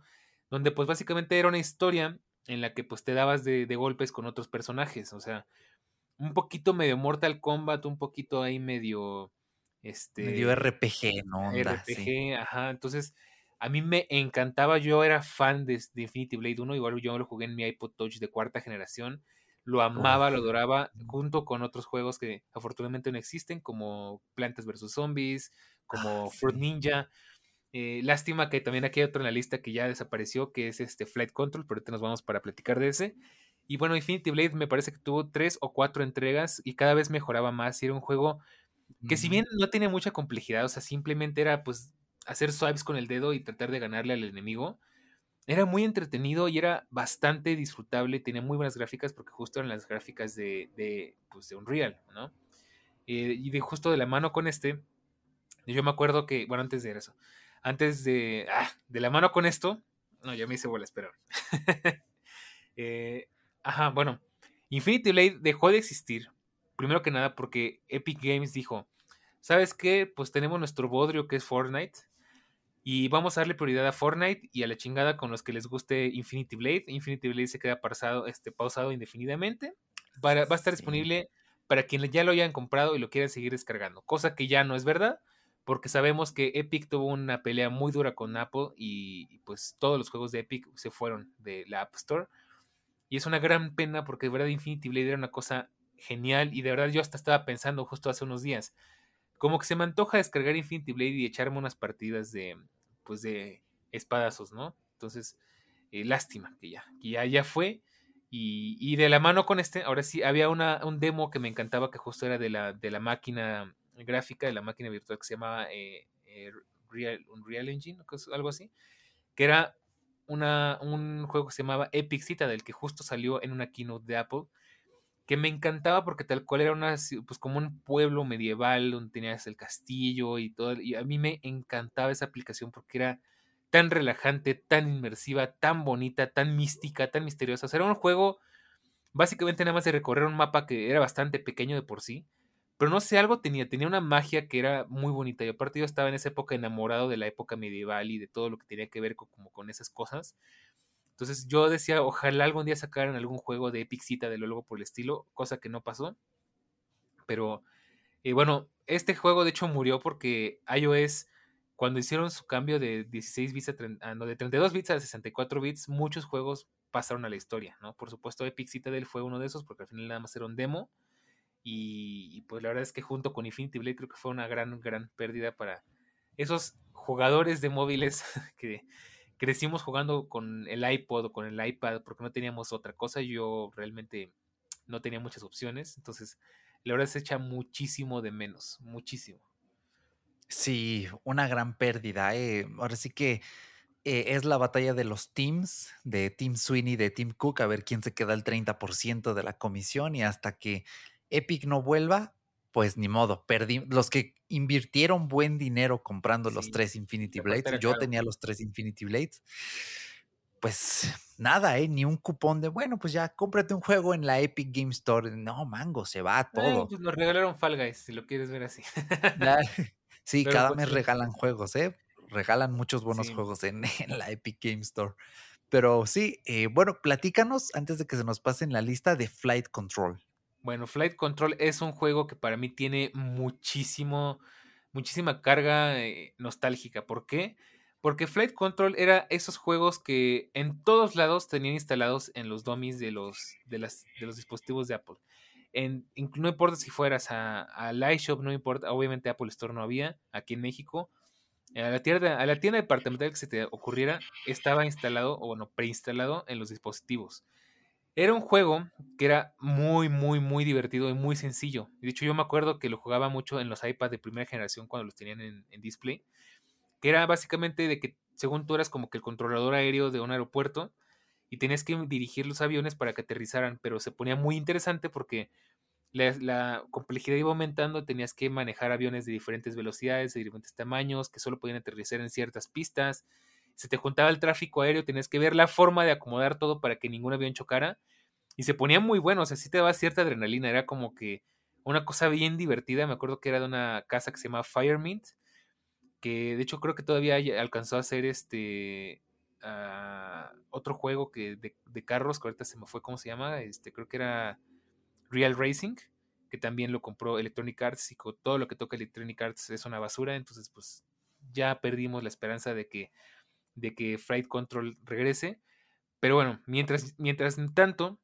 donde pues básicamente era una historia en la que pues te dabas de, de golpes con otros personajes, o sea, un poquito medio Mortal Kombat, un poquito ahí medio, Medio este, RPG en onda, sí. RPG, ajá, entonces a mí me encantaba, yo era fan de, de Infinity Blade 1, igual yo lo jugué en mi iPod Touch de cuarta generación, lo amaba, lo adoraba, junto con otros juegos que afortunadamente no existen, como Plantas vs. Zombies, Ah, como Fruit sí. Ninja. Eh, lástima que también aquí hay otro en la lista que ya desapareció, que es este Flight Control, pero ahorita nos vamos para platicar de ese. Y bueno, Infinity Blade me parece que tuvo tres o cuatro entregas y cada vez mejoraba más. Y era un juego que si bien no tenía mucha complejidad, o sea, simplemente era pues hacer swipes con el dedo y tratar de ganarle al enemigo, era muy entretenido y era bastante disfrutable, tenía muy buenas gráficas porque justo eran las gráficas de, de, pues, de Unreal, ¿no? Eh, y de justo de la mano con este, yo me acuerdo que, bueno, antes de eso, antes de, ah, de la mano con esto, no, ya me hice bola, espera. eh, ajá, bueno, Infinity Blade dejó de existir, primero que nada porque Epic Games dijo, ¿sabes qué? Pues tenemos nuestro bodrio que es Fortnite y vamos a darle prioridad a Fortnite y a la chingada con los que les guste Infinity Blade. Infinity Blade se queda pausado, este, pausado indefinidamente. Para, va a estar Sí. disponible para quienes ya lo hayan comprado y lo quieran seguir descargando, cosa que ya no es verdad. Porque sabemos que Epic tuvo una pelea muy dura con Apple y, y pues todos los juegos de Epic se fueron de la App Store. Y es una gran pena porque de verdad Infinity Blade era una cosa genial y de verdad yo hasta estaba pensando justo hace unos días, como que se me antoja descargar Infinity Blade y echarme unas partidas de, pues de espadazos, ¿no? Entonces, eh, lástima que ya, que ya, ya fue. Y, y, de la mano con este, ahora sí, había una, un demo que me encantaba que justo era de la, de la máquina gráfica, de la máquina virtual que se llamaba eh, eh, Real, Unreal Engine, algo así, que era una, un juego que se llamaba Epic Citadel, que justo salió en una keynote de Apple, que me encantaba porque tal cual era una, pues como un pueblo medieval donde tenías el castillo y todo, y a mí me encantaba esa aplicación porque era tan relajante, tan inmersiva, tan bonita, tan mística, tan misteriosa. O sea, era un juego básicamente nada más de recorrer un mapa que era bastante pequeño de por sí, pero no sé, algo tenía, tenía una magia que era muy bonita. Y aparte yo estaba en esa época enamorado de la época medieval y de todo lo que tenía que ver como con esas cosas. Entonces yo decía, ojalá algún día sacaran algún juego de Epic Cita de luego por el estilo, cosa que no pasó. Pero eh, bueno, este juego de hecho murió porque iOS, cuando hicieron su cambio de 16 bits a 30, no, de 32 bits a 64 bits, muchos juegos pasaron a la historia, ¿no? Por supuesto, Epic Citadel fue uno de esos porque al final nada más era un demo. Y, y, pues la verdad es que junto con Infinity Blade creo que fue una gran, gran pérdida para esos jugadores de móviles que crecimos jugando con el iPod o con el iPad porque no teníamos otra cosa. Yo realmente no tenía muchas opciones. Entonces, la verdad se echa muchísimo de menos, muchísimo. Sí, una gran pérdida. Eh. Ahora sí que eh, es la batalla de los teams, de Team Sweeney, de Team Cook, a ver quién se queda el 30% de la comisión y hasta que Epic no vuelva, pues ni modo, perdí. Los que invirtieron buen dinero comprando los tres Infinity Blades, yo tenía los tres Infinity Blades, pues nada, ¿eh? Ni un cupón de, bueno, pues ya cómprate un juego en la Epic Game Store. No, mango, se va Eh, todo. pues nos regalaron Fall Guys, si lo quieres ver así. Ya, sí, Pero cada pues mes regalan juegos, ¿eh? Regalan muchos buenos Sí. juegos en, en la Epic Game Store. Pero sí, eh, bueno, platícanos antes de que se nos pase en la lista de Flight Control. Bueno, Flight Control es un juego que para mí tiene muchísimo, muchísima carga eh, nostálgica. ¿Por qué? Porque Flight Control era esos juegos que en todos lados tenían instalados en los dummies de los, de las, de los dispositivos de Apple. En, no importa si fueras a, al iShop, no importa, obviamente Apple Store no había aquí en México. A la, tienda, a la tienda departamental que se te ocurriera, estaba instalado, o bueno, preinstalado en los dispositivos. Era un juego que era muy, muy, muy divertido y muy sencillo. De hecho, yo me acuerdo que lo jugaba mucho en los iPads de primera generación cuando los tenían en, display. Que era básicamente de que, según tú eras como que el controlador aéreo de un aeropuerto y tenías que dirigir los aviones para que aterrizaran. Pero se ponía muy interesante porque la, complejidad iba aumentando, tenías que manejar aviones de diferentes velocidades, de diferentes tamaños, que solo podían aterrizar en ciertas pistas. Se te juntaba el tráfico aéreo, tenías que ver la forma de acomodar todo para que ningún avión chocara. Y se ponía muy bueno, o sea, sí te daba cierta adrenalina, era como que una cosa bien divertida. Me acuerdo que era de una casa que se llama Firemint, que de hecho creo que todavía alcanzó a hacer este ah, otro juego que de, de, carros, que ahorita se me fue, ¿cómo se llama? Este, creo que era Real Racing, que también lo compró Electronic Arts y todo lo que toca Electronic Arts es una basura, entonces pues ya perdimos la esperanza de que, de que Flight Control regrese. Pero bueno, mientras, mientras tanto,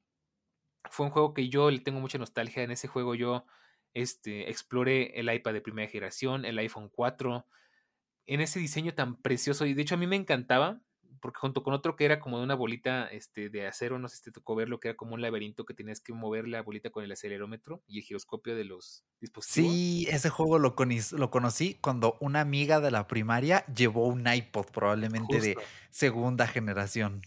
fue un juego que yo le tengo mucha nostalgia. En ese juego yo este, exploré el iPad de primera generación, el iPhone 4, en ese diseño tan precioso. Y de hecho a mí me encantaba porque junto con otro que era como de una bolita este, de acero, no sé si te tocó verlo, que era como un laberinto que tenías que mover la bolita con el acelerómetro y el giroscopio de los dispositivos. Sí, ese juego lo, lo conocí cuando una amiga de la primaria llevó un iPod, probablemente de segunda generación.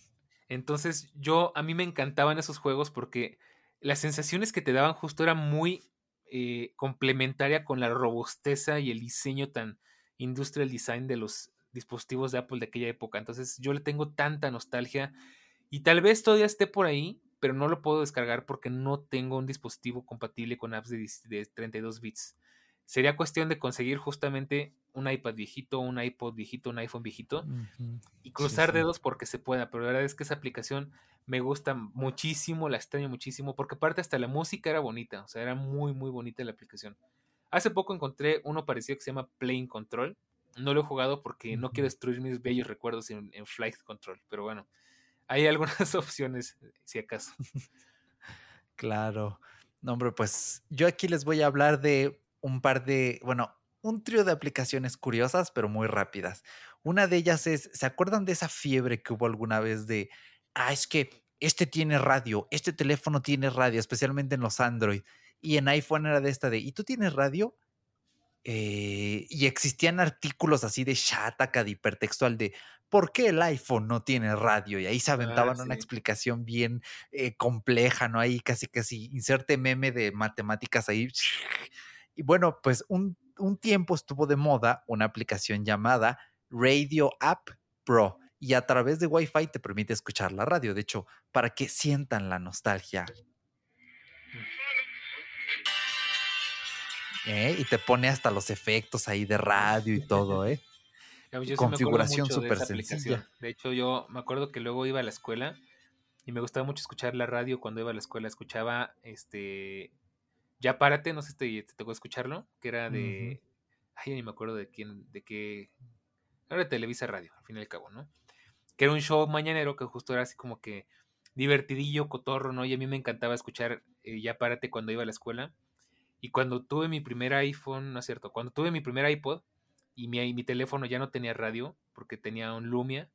Entonces, yo, a mí me encantaban esos juegos porque las sensaciones que te daban justo eran muy eh, complementaria con la robusteza y el diseño tan industrial design de los dispositivos de Apple de aquella época. Entonces yo le tengo tanta nostalgia y tal vez todavía esté por ahí, pero no lo puedo descargar porque no tengo un dispositivo compatible con apps de, 32 bits. Sería cuestión de conseguir justamente un iPad viejito, un iPod viejito, un iPhone viejito y cruzar dedos porque se pueda. Pero la verdad es que esa aplicación me gusta muchísimo, la extraño muchísimo porque aparte hasta la música era bonita, o sea, era muy, muy bonita la aplicación. Hace poco encontré uno parecido que se llama Plane Control, no lo he jugado porque no quiero destruir mis bellos recuerdos en, Flight Control, pero bueno, hay algunas opciones, si acaso. Claro. No, hombre, pues yo aquí les voy a hablar de un par de, bueno, un trío de aplicaciones curiosas, pero muy rápidas. Una de ellas es, ¿se acuerdan de esa fiebre que hubo alguna vez de, ah, es que este tiene radio, este teléfono tiene radio, especialmente en los Android? Y en iPhone era de esta de, ¿y tú tienes radio? Eh, y existían artículos así de Shataka, de hipertextual, de por qué el iPhone no tiene radio. Y ahí se ah, aventaban una explicación bien eh, compleja, ¿no? Ahí casi, casi, inserte meme de matemáticas ahí. Y bueno, pues un, un tiempo estuvo de moda una aplicación llamada Radio App Pro. Y a través de Wi-Fi te permite escuchar la radio. De hecho, para que sientan la nostalgia ¿eh? Y te pone hasta los efectos ahí de radio y todo, ¿eh? Configuración súper sencilla. De hecho, yo me acuerdo que luego iba a la escuela y me gustaba mucho escuchar la radio cuando iba a la escuela. Escuchaba este. Ya párate, no sé si te, te tocó escucharlo, que era de. Ay, ni me acuerdo de quién, de qué. Era de Televisa Radio, al fin y al cabo, ¿no? Que era un show mañanero que justo era así como que divertidillo, cotorro, ¿no? Y a mí me encantaba escuchar eh, Ya párate cuando iba a la escuela. Y cuando tuve mi primer iPhone, no es cierto, cuando tuve mi primer iPod y mi, mi teléfono ya no tenía radio porque tenía un Lumia,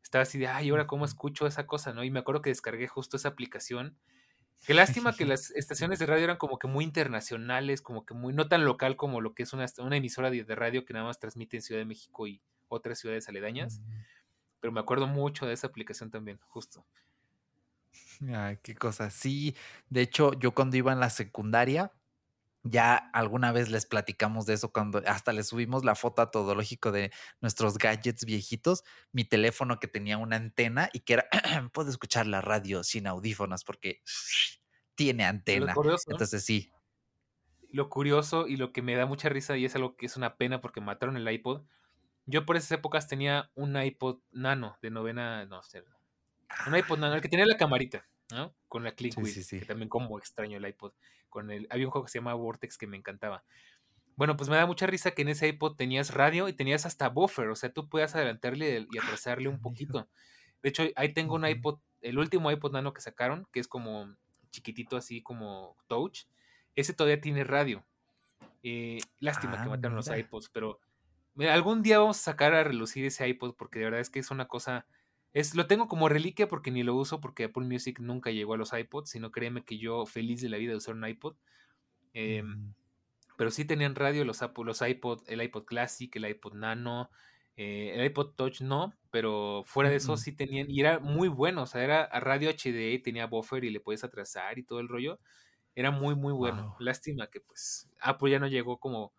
estaba así de, ay, ahora cómo escucho esa cosa, ¿no? Y me acuerdo que descargué justo esa aplicación. Qué lástima que las estaciones de radio eran como que muy internacionales, como que muy, no tan local como lo que es una, una emisora de, radio que nada más transmite en Ciudad de México y otras ciudades aledañas. Pero me acuerdo mucho de esa aplicación también, justo. Ay, qué cosa. Sí, de hecho, yo cuando iba en la secundaria, ya alguna vez les platicamos de eso cuando hasta le subimos la foto a todológico de nuestros gadgets viejitos, mi teléfono que tenía una antena y que era, puedo escuchar la radio sin audífonos porque tiene antena. Entonces sí. Lo curioso y lo que me da mucha risa y es algo que es una pena porque mataron el iPod. Yo por esas épocas tenía un iPod nano de novena, no sé, un iPod nano, el que tenía la camarita. Con la Click que también como extraño el iPod. Con el, había un juego que se llama Vortex que me encantaba. Bueno, pues me da mucha risa que en ese iPod tenías radio y tenías hasta buffer, o sea, tú puedes adelantarle y atrasarle un poquito. De hecho, ahí tengo un iPod, el último iPod Nano que sacaron, que es como chiquitito así como touch, ese todavía tiene radio. Eh, lástima que ah, mataron los iPods, pero Mira, algún día vamos a sacar a relucir ese iPod porque de verdad es que es una cosa... Es, lo tengo como reliquia porque ni lo uso porque Apple Music nunca llegó a los iPods, sino créeme que yo feliz de la vida de usar un iPod. Em, Mm, pero sí tenían radio los, Apple- los iPod, el iPod Classic, el iPod Nano, eh, el iPod Touch no, pero fuera de eso mm, sí tenían, y era muy bueno, o sea, era a radio HD, tenía buffer y le podías atrasar y todo el rollo. Era muy, muy bueno. wow. Lástima que pues Apple ya no llegó como...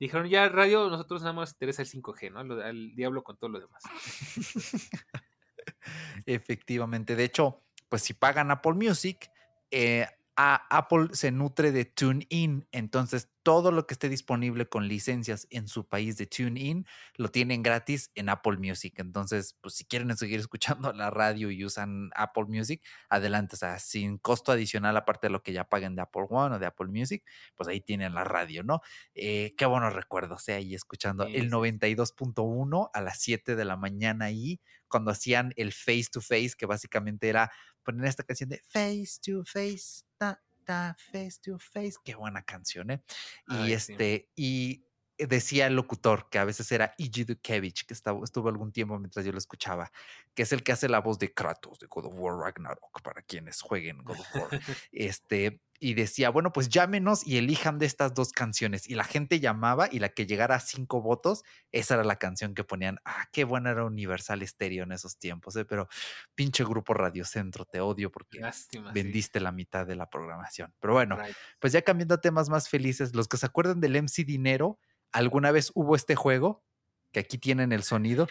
Dijeron, ya radio, nosotros nada más nos interesa el 5G, ¿no? Al diablo con todo lo demás. Efectivamente. De hecho, pues si pagan Apple Music, eh, a Apple se nutre de TuneIn. Entonces, todo lo que esté disponible con licencias en su país de TuneIn lo tienen gratis en Apple Music. Entonces, pues si quieren seguir escuchando la radio y usan Apple Music, adelante. O sea, sin costo adicional, aparte de lo que ya paguen de Apple One o de Apple Music, pues ahí tienen la radio, ¿no? Eh, qué buenos recuerdos, ¿eh? Ahí escuchando Sí, el sí, sí. 92.1 a las 7 de la mañana ahí cuando hacían el face to face, que básicamente era poner esta canción de face to face, ta, ta, face to face. Qué buena canción, ¿eh? Y sí. este, y decía el locutor, que a veces era Iji Dukevich, que estaba, estuvo algún tiempo mientras yo lo escuchaba, que es el que hace la voz de Kratos de God of War Ragnarok, para quienes jueguen God of War. Este, y decía, bueno, pues llámenos y elijan de estas dos canciones. Y la gente llamaba y la que llegara a cinco votos, esa era la canción que ponían. Ah, qué buena era Universal Stereo en esos tiempos, ¿eh? pero pinche grupo Radio Centro, te odio porque Lástima, sí. vendiste la mitad de la programación. Pero bueno, pues ya cambiando a temas más felices, los que se acuerdan del MC Dinero, ¿alguna vez hubo este juego? Que aquí tienen el sonido.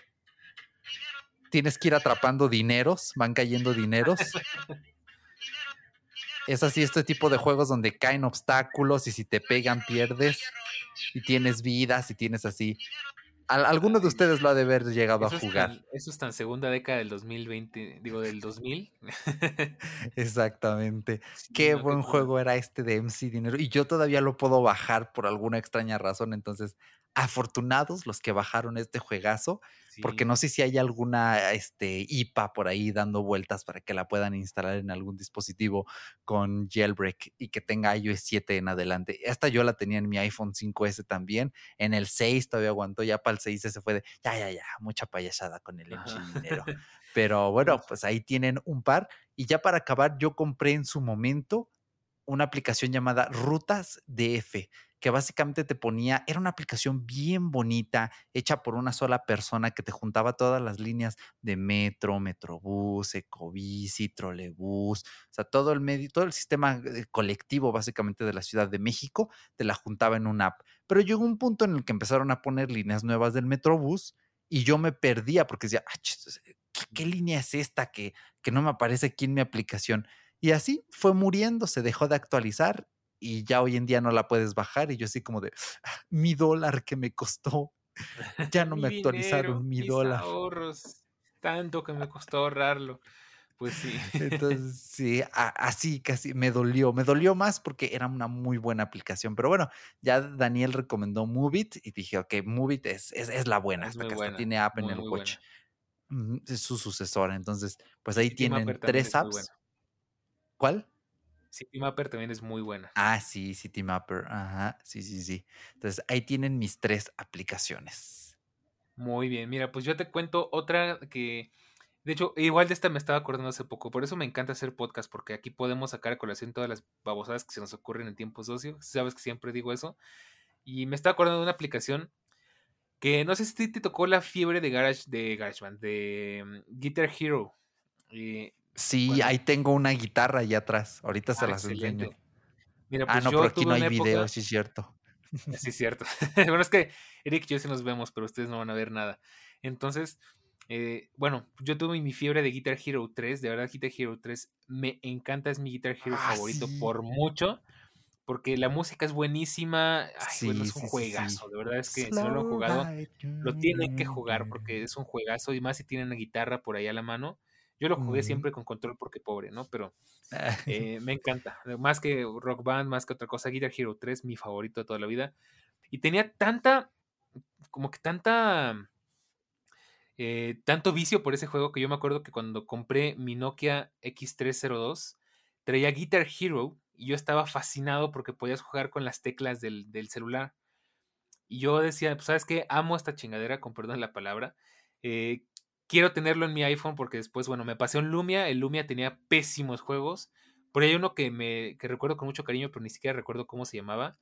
Tienes que ir atrapando dineros, van cayendo dineros. Es así este tipo de juegos donde caen obstáculos y si te pegan pierdes y tienes vidas y tienes así. Al- alguno de ustedes lo ha de haber llegado a es, jugar. tan, eso es tan segunda década del 2020, digo, del 2000. Exactamente. Sí, Qué no, buen juego era este de MC Dinero. Y yo todavía lo puedo bajar por alguna extraña razón. Entonces, afortunados los que bajaron este juegazo, porque no sé si hay alguna este, IPA por ahí dando vueltas para que la puedan instalar en algún dispositivo con jailbreak y que tenga iOS 7 en adelante. Esta yo la tenía en mi iPhone 5S también. En el 6 todavía aguantó, ya para el 6 se fue de ya, ya, ya, mucha payasada con el. Dinero. Pero bueno, pues ahí tienen un par. Y ya para acabar, yo compré en su momento una aplicación llamada Rutas DF, que básicamente te ponía, era una aplicación bien bonita, hecha por una sola persona que te juntaba todas las líneas de metro, metrobús, ecobici, trolebús, o sea, todo el medio, todo el sistema eh, colectivo básicamente de la Ciudad de México, te la juntaba en una app. Pero llegó un punto en el que empezaron a poner líneas nuevas del metrobús y yo me perdía porque decía, "Ah, ¿qué, qué línea es esta que, que no me aparece aquí en mi aplicación? Y así fue muriendo, se dejó de actualizar y ya hoy en día no la puedes bajar. Y yo así como de, "Ah, mi dólar que me costó, ya no me dinero, actualizaron mi mis dólar. ahorros, tanto que me costó ahorrarlo. Pues sí. Entonces, sí, a- así casi me dolió. Me dolió más porque era una muy buena aplicación. Pero bueno, ya Daniel recomendó Movit y dije, ok, Movit es, es, es la buena, Es hasta que hasta buena, tiene app en muy, el muy watch. buena. Es su sucesora. Entonces, pues ahí tienen tres apps. ¿Cuál? City Mapper también es muy buena. Ah, sí, City Mapper. Ajá, sí, sí, sí. Entonces, ahí tienen mis tres aplicaciones. Muy bien, mira, pues yo te cuento otra que, de hecho, igual de esta me estaba acordando hace poco, por eso me encanta hacer podcast, porque aquí podemos sacar a colación todas las babosadas que se nos ocurren en tiempos de ocio, sabes que siempre digo eso, y me estaba acordando de una aplicación que no sé si te tocó la fiebre de Garage, de GarageBand, de mm, Guitar Hero. Y Sí, ahí tengo una guitarra allá atrás. Ahorita se ah, las enseño. excelente. Mira, Ah, pues no, pero aquí no hay una video, época, sí es cierto. sí es cierto, bueno, es que Eric y yo sí nos vemos, pero ustedes no van a ver nada. Entonces, eh, bueno, yo tuve mi fiebre de Guitar Hero 3, de verdad Guitar Hero 3 me encanta, es mi Guitar Hero Ah, favorito sí. por mucho, porque la música es buenísima, ay, bueno, es un sí, juegazo, de verdad es que si no lo han Slow jugado, lo tienen que jugar porque es un juegazo y más si tienen una guitarra por ahí a la mano. Yo lo jugué siempre con control porque pobre, ¿no? Pero eh, me encanta. Más que Rock Band, más que otra cosa, Guitar Hero 3, mi favorito de toda la vida. Y tenía tanta, como que tanta, eh, tanto vicio por ese juego que yo me acuerdo que cuando compré mi Nokia X302, traía Guitar Hero y yo estaba fascinado porque podías jugar con las teclas del, del celular. Y yo decía, pues, ¿sabes qué? Amo esta chingadera, con perdón la palabra. Eh, quiero tenerlo en mi iPhone porque después, bueno, me pasé un Lumia. El Lumia tenía pésimos juegos. Por ahí hay uno que, me, que recuerdo con mucho cariño, pero ni siquiera recuerdo cómo se llamaba.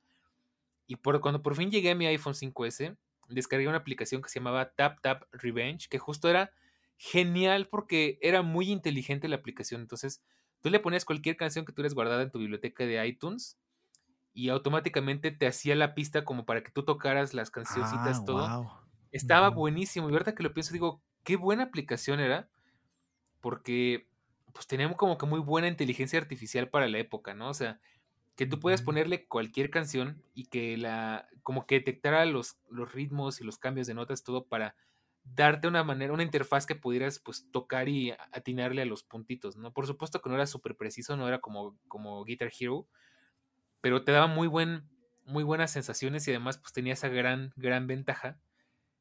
Y por, cuando por fin llegué a mi iPhone 5S, descargué una aplicación que se llamaba Tap Tap Revenge, que justo era genial porque era muy inteligente la aplicación. Entonces, tú le ponías cualquier canción que tuvieras guardada en tu biblioteca de iTunes y automáticamente te hacía la pista como para que tú tocaras las cancioncitas, Ah, todo. wow. Estaba buenísimo. Y ahorita que lo pienso, digo, qué buena aplicación era. Porque pues teníamos como que muy buena inteligencia artificial para la época, ¿no? O sea, que tú puedes ponerle cualquier canción y que la, como que detectara los, los ritmos y los cambios de notas, todo para darte una manera, una interfaz que pudieras pues tocar y atinarle a los puntitos, ¿no? Por supuesto que no era súper preciso, no era como, como Guitar Hero, pero te daba muy buen, muy buenas sensaciones y además pues tenía esa gran, gran ventaja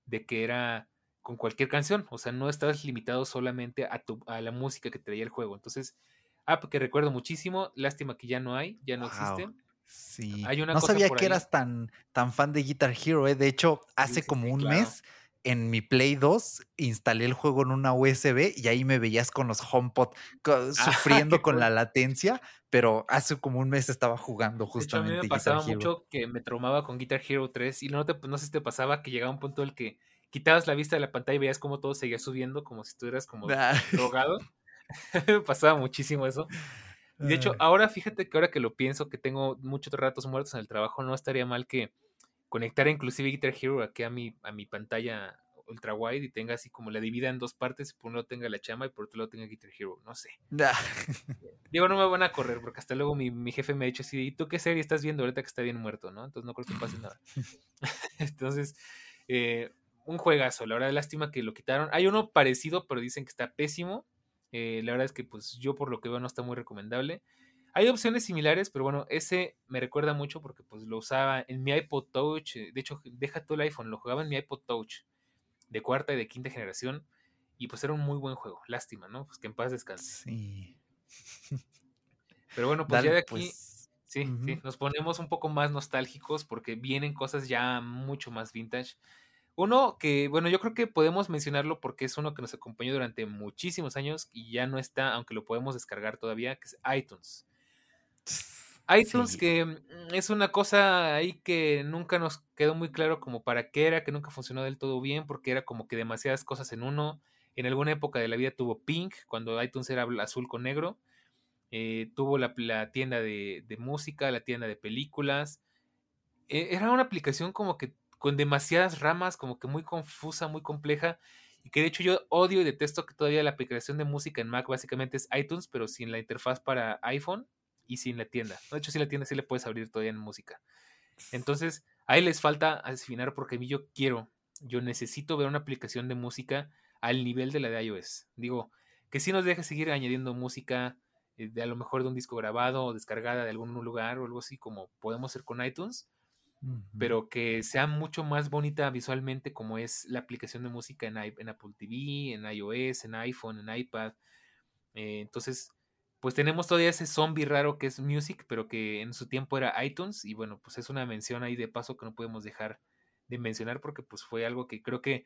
de que era con cualquier canción, o sea, no estabas limitado solamente a, tu, a la música que traía el juego. Entonces, ah, que recuerdo muchísimo, lástima que ya no hay, ya no Wow. existe. Sí. Hay una no cosa sabía que ahí. eras tan, tan fan de Guitar Hero, ¿eh? De hecho, hace sí, como un claro. mes en mi Play 2 instalé el juego en una USB y ahí me veías con los HomePod co- sufriendo con la latencia, pero hace como un mes estaba jugando De hecho, a mí me justamente Guitar pasaba Hero. mucho que me traumaba con Guitar Hero 3 y no, te, no sé si te pasaba que llegaba un punto en el que quitabas la vista de la pantalla y veías cómo todo seguía subiendo, como si estuvieras como Ah, drogado. me pasaba muchísimo eso. De hecho, ahora fíjate que ahora que lo pienso, que tengo muchos ratos muertos en el trabajo, no estaría mal que conectara inclusive Guitar Hero aquí a mi, a mi pantalla ultra wide y tenga así como la divida en dos partes, por un lado tenga la chama y por otro lado tenga Guitar Hero, no sé. ah. Digo, no me van a correr porque hasta luego mi, mi jefe me ha dicho así, ¿y tú qué serie estás viendo ahorita que está bien muerto, no? Entonces no creo que pase nada. Entonces, eh, un juegazo, la verdad, lástima que lo quitaron. Hay uno parecido, pero dicen que está pésimo. Eh, la verdad es que pues yo por lo que veo no está muy recomendable. Hay opciones similares, pero bueno, ese me recuerda mucho porque pues lo usaba en mi iPod Touch. De hecho, deja todo el iPhone, lo jugaba en mi iPod Touch de cuarta y de quinta generación. Y pues era un muy buen juego. Lástima, ¿no? Pues que en paz descanse. Sí. Pero bueno, pues ya de aquí, pues. sí, sí, nos ponemos un poco más nostálgicos porque vienen cosas ya mucho más vintage. Uno que, bueno, yo creo que podemos mencionarlo porque es uno que nos acompañó durante muchísimos años y ya no está, aunque lo podemos descargar todavía, que es iTunes. iTunes Sí. que mm, es una cosa ahí que nunca nos quedó muy claro como para qué era, que nunca funcionó del todo bien porque era como que demasiadas cosas en uno. En alguna época de la vida tuvo Pink, cuando iTunes era azul con negro. Eh, tuvo la, la tienda de, de música, la tienda de películas. Eh, era una aplicación como que con demasiadas ramas, como que muy confusa, muy compleja. Y que de hecho yo odio y detesto que todavía la aplicación de música en Mac básicamente es iTunes, pero sin la interfaz para iPhone y sin la tienda. De hecho, sí la tienda sí le puedes abrir todavía en música. Entonces, ahí les falta afinar porque a mí yo quiero, yo necesito ver una aplicación de música al nivel de la de iOS. Digo, que sí nos deje seguir añadiendo música eh, de a lo mejor de un disco grabado o descargada de algún lugar o algo así como podemos hacer con iTunes, Pero que sea mucho más bonita visualmente como es la aplicación de música en, en Apple TV, en iOS, en iPhone, en iPad. Eh, entonces, pues tenemos todavía ese zombie raro que es Music, pero que en su tiempo era iTunes. Y bueno, pues es una mención ahí de paso que no podemos dejar de mencionar porque pues fue algo que creo que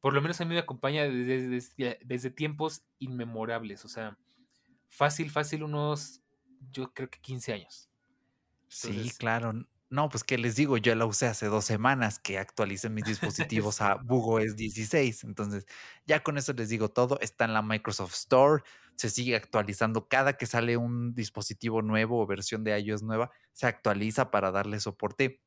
por lo menos a mí me acompaña desde, desde, desde tiempos inmemorables. O sea, fácil, fácil unos, yo creo que 15 años. Sí, claro. No, pues qué les digo, yo la usé hace dos semanas que actualicé mis dispositivos a BugoS 16. Entonces, ya con eso les digo todo. Está en la Microsoft Store, se sigue actualizando. Cada que sale un dispositivo nuevo o versión de iOS nueva, se actualiza para darle soporte.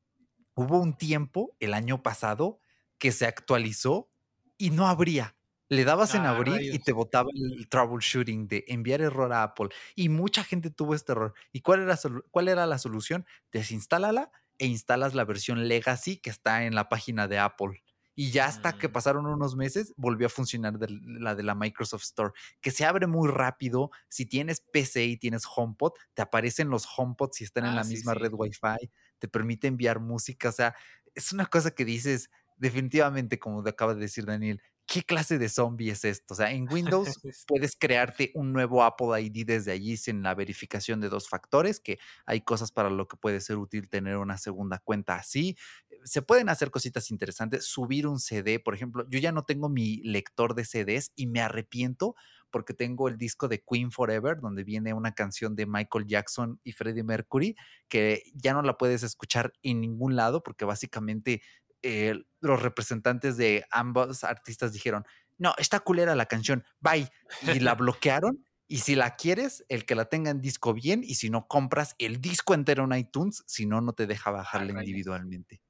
Hubo un tiempo, el año pasado, que se actualizó y no abría. Le dabas en ah, abrir y te botaba el troubleshooting de enviar error a Apple. Y mucha gente tuvo este error. ¿Y cuál era, solu- cuál era la solución? Desinstálala e instalas la versión Legacy que está en la página de Apple. Y ya hasta que Mm, pasaron unos meses, volvió a funcionar la de la Microsoft Store, que se abre muy rápido. Si tienes PC y tienes HomePod, te aparecen los HomePods si están en ah, la sí, misma sí. red Wi-Fi, te permite enviar música. O sea, es una cosa que dices, definitivamente, como te acaba de decir Daniel, ¿qué clase de zombie es esto? O sea, en Windows puedes crearte un nuevo Apple ID desde allí sin la verificación de dos factores, que hay cosas para lo que puede ser útil tener una segunda cuenta así. se pueden hacer cositas interesantes, subir un CD, por ejemplo, yo ya no tengo mi lector de CDs y me arrepiento porque tengo el disco de Queen Forever, donde viene una canción de Michael Jackson y Freddie Mercury, que ya no la puedes escuchar en ningún lado porque básicamente eh, los representantes de ambos artistas dijeron, no, está culera la canción, bye, y la bloquearon. Y si la quieres, el que la tenga en disco bien, y si no, compras el disco entero en iTunes, si no, no te deja bajarla individualmente.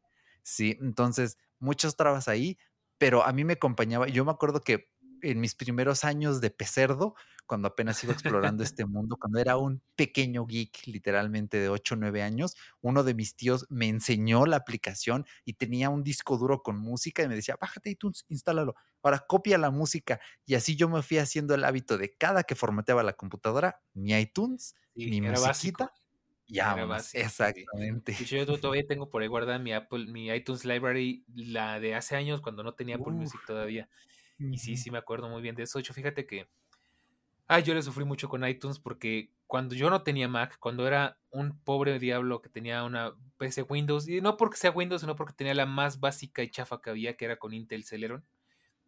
Sí, entonces, muchas trabas ahí, pero a mí me acompañaba, yo me acuerdo que en mis primeros años de pecerdo, cuando apenas iba explorando este mundo, cuando era un pequeño geek, literalmente de 8 o 9 años, uno de mis tíos me enseñó la aplicación y tenía un disco duro con música y me decía, bájate iTunes, instálalo, ahora copia la música. Y así yo me fui haciendo el hábito de cada que formateaba la computadora, mi iTunes, mi musiquita. Ya, exactamente. yo todavía tengo por ahí guardada mi Apple, mi iTunes Library, la de hace años cuando no tenía Apple Music todavía. Y sí, sí me acuerdo muy bien de eso. Yo fíjate que. Ay, yo le sufrí mucho con iTunes porque cuando yo no tenía Mac, cuando era un pobre diablo que tenía una PC Windows, y no porque sea Windows, sino porque tenía la más básica y chafa que había, que era con Intel Celeron.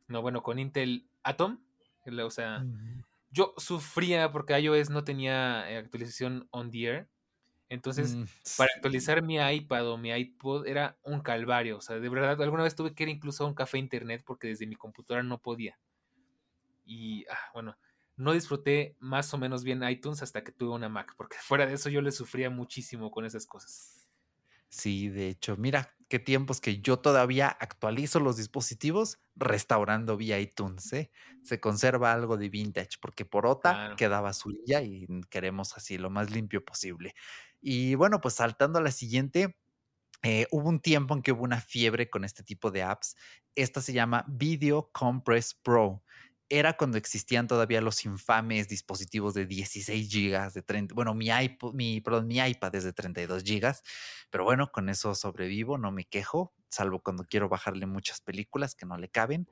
No, bueno, con Intel Atom. O sea, yo sufría porque iOS no tenía eh, actualización on the air. Entonces, mm, para actualizar mi iPad o mi iPod era un calvario. O sea, de verdad, alguna vez tuve que ir incluso a un café internet porque desde mi computadora no podía. Y, ah, bueno, no disfruté más o menos bien iTunes hasta que tuve una Mac, porque fuera de eso yo le sufría muchísimo con esas cosas. Sí, de hecho, mira qué tiempos que yo todavía actualizo los dispositivos restaurando vía iTunes. ¿eh? Se conserva algo de vintage, porque por OTA quedaba suya y queremos así lo más limpio posible. Y bueno, pues saltando a la siguiente, eh, hubo un tiempo en que hubo una fiebre con este tipo de apps. Esta se llama Video Compress Pro. Era cuando existían todavía los infames dispositivos de 16 gigas, de 30, bueno, mi, iPod, mi, perdón, mi iPad es de 32 gigas, pero bueno, con eso sobrevivo, no me quejo, salvo cuando quiero bajarle muchas películas que no le caben.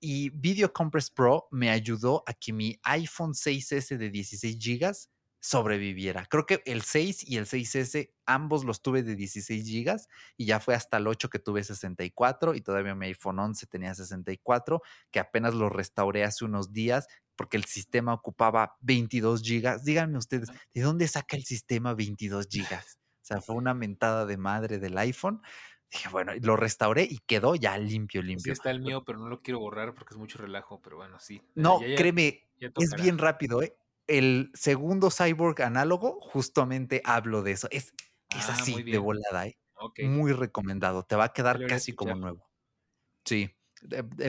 Y Video Compress Pro me ayudó a que mi iPhone 6S de 16 gigas sobreviviera. Creo que el 6 y el 6S, ambos los tuve de 16 gigas y ya fue hasta el 8 que tuve 64 y todavía mi iPhone 11 tenía 64, que apenas lo restauré hace unos días porque el sistema ocupaba 22 gigas. Díganme ustedes, ¿de dónde saca el sistema 22 gigas? O sea, fue una mentada de madre del iPhone. Dije, bueno, lo restauré y quedó ya limpio, limpio. Sí está el mío, pero no lo quiero borrar porque es mucho relajo, pero bueno, sí. No, créeme, es bien rápido, ¿eh? El segundo cyborg análogo, justamente hablo de eso. Es, es ah, así de volada, ¿eh? Muy recomendado. Te va a quedar casi como nuevo. Sí,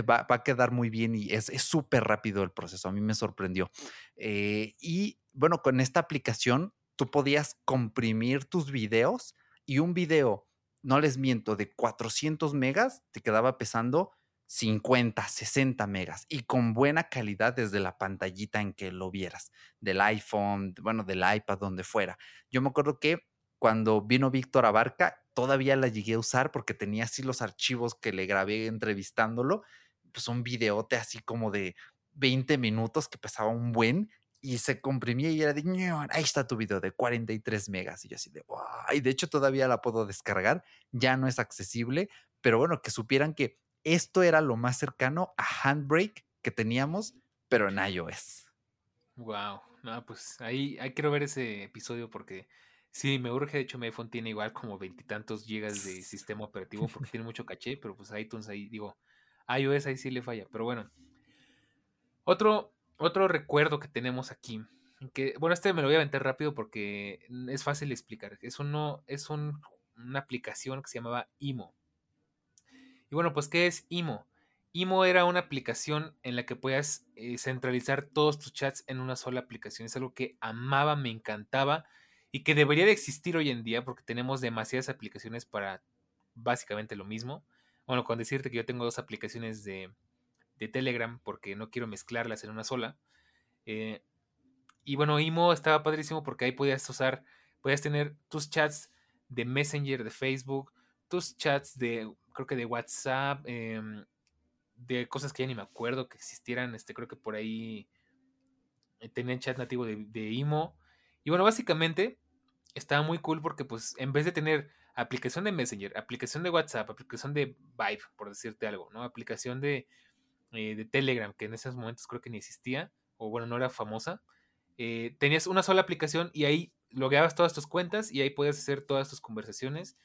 va, a quedar muy bien y es súper rápido el proceso. A mí me sorprendió. Eh, y bueno, con esta aplicación tú podías comprimir tus videos y un video, no les miento, de 400 megas te quedaba pesando 50, 60 megas y con buena calidad desde la pantallita en que lo vieras, del iPhone, bueno, del iPad, donde fuera. Yo me acuerdo que cuando vino Víctor Abarca, todavía la llegué a usar porque tenía así los archivos que le grabé entrevistándolo, pues un videote así como de 20 minutos que pesaba un buen y se comprimía y era de, ahí está tu video de 43 megas. Y yo así de, wow. Y de hecho todavía la puedo descargar, ya no es accesible, pero bueno, que supieran que esto era lo más cercano a Handbrake que teníamos, pero en iOS. Wow, no, pues ahí, quiero ver ese episodio porque sí, me urge. De hecho, mi iPhone tiene igual como veintitantos gigas de sistema operativo porque tiene mucho caché, pero pues iTunes ahí, digo, iOS ahí sí le falla. Pero bueno, otro, otro recuerdo que tenemos aquí, que bueno, este me lo voy a aventar rápido porque es fácil de explicar. Es, uno, es un, una aplicación que se llamaba Imo. Y bueno, pues, ¿qué es IMO? IMO era una aplicación en la que podías eh, centralizar todos tus chats en una sola aplicación. Es algo que amaba, me encantaba y que debería de existir hoy en día porque tenemos demasiadas aplicaciones para básicamente lo mismo. Bueno, con decirte que yo tengo dos aplicaciones de, Telegram porque no quiero mezclarlas en una sola. Eh, y bueno, IMO estaba padrísimo porque ahí podías usar, podías tener tus chats de Messenger, de Facebook, tus chats de creo que de WhatsApp, em, de cosas que ya ni me acuerdo que existieran, este, creo que por ahí eh, tenían chat nativo de, de, IMO. Y bueno, básicamente estaba muy cool porque pues en vez de tener aplicación de Messenger, aplicación de WhatsApp, aplicación de Vibe, por decirte algo, ¿no? Aplicación de, eh, de Telegram, que en esos momentos creo que ni existía, o bueno, no era famosa. Eh, tenías una sola aplicación y ahí logueabas todas tus cuentas y ahí podías hacer todas tus conversaciones,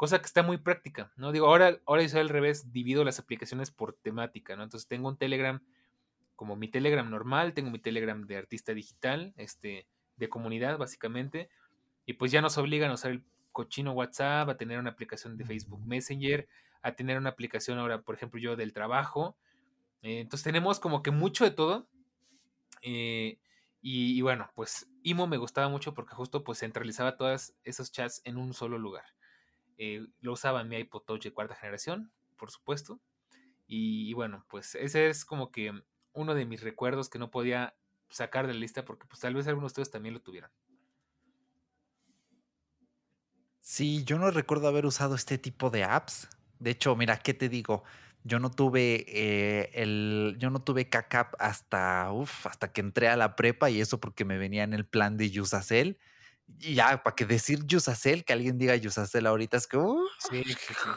cosa que está muy práctica, ¿no? Digo, ahora, ahora yo soy al revés, divido las aplicaciones por temática, ¿no? Entonces tengo un Telegram como mi Telegram normal, tengo mi Telegram de artista digital, este, de comunidad básicamente, y pues ya nos obligan a usar el cochino WhatsApp, a tener una aplicación de Facebook Messenger, a tener una aplicación ahora, por ejemplo, yo del trabajo. Eh, entonces tenemos como que mucho de todo. Eh, y, bueno, pues Imo me gustaba mucho porque justo pues centralizaba todos esos chats en un solo lugar. Eh, lo usaba mi iPod Touch de cuarta generación, por supuesto. Y, bueno, pues ese es como que uno de mis recuerdos que no podía sacar de la lista porque pues tal vez algunos de ustedes también lo tuvieron. Sí, yo no recuerdo haber usado este tipo de apps. De hecho, mira, ¿qué te digo? Yo no tuve eh, el, yo no tuve CACAP hasta, hasta que entré a la prepa y eso porque me venía en el plan de Yusacel. Y ya, para que decir Yusacel, que alguien diga Yusacel ahorita es que, sí, sí, sí.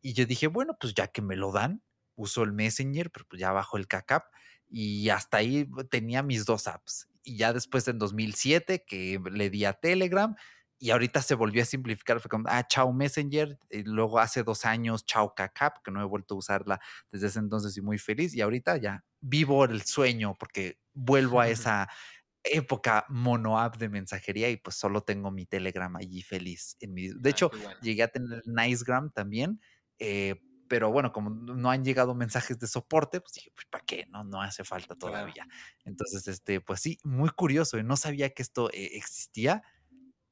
Y yo dije, bueno, pues ya que me lo dan, uso el Messenger, pero pues ya bajo el CACAP y hasta ahí tenía mis dos apps. Y ya después en 2007 que le di a Telegram y ahorita se volvió a simplificar, fue como, ah, chao Messenger, y luego hace dos años, chao CACAP, que no he vuelto a usarla desde ese entonces y muy feliz, y ahorita ya vivo el sueño porque vuelvo a esa época mono app de mensajería y pues solo tengo mi Telegram allí feliz. En mi, de ah, hecho, llegué a tener Nicegram también, eh, pero bueno, como no han llegado mensajes de soporte, pues dije, pues ¿para qué? No, no hace falta todavía. Entonces, este, pues sí, muy curioso, y no sabía que esto eh, existía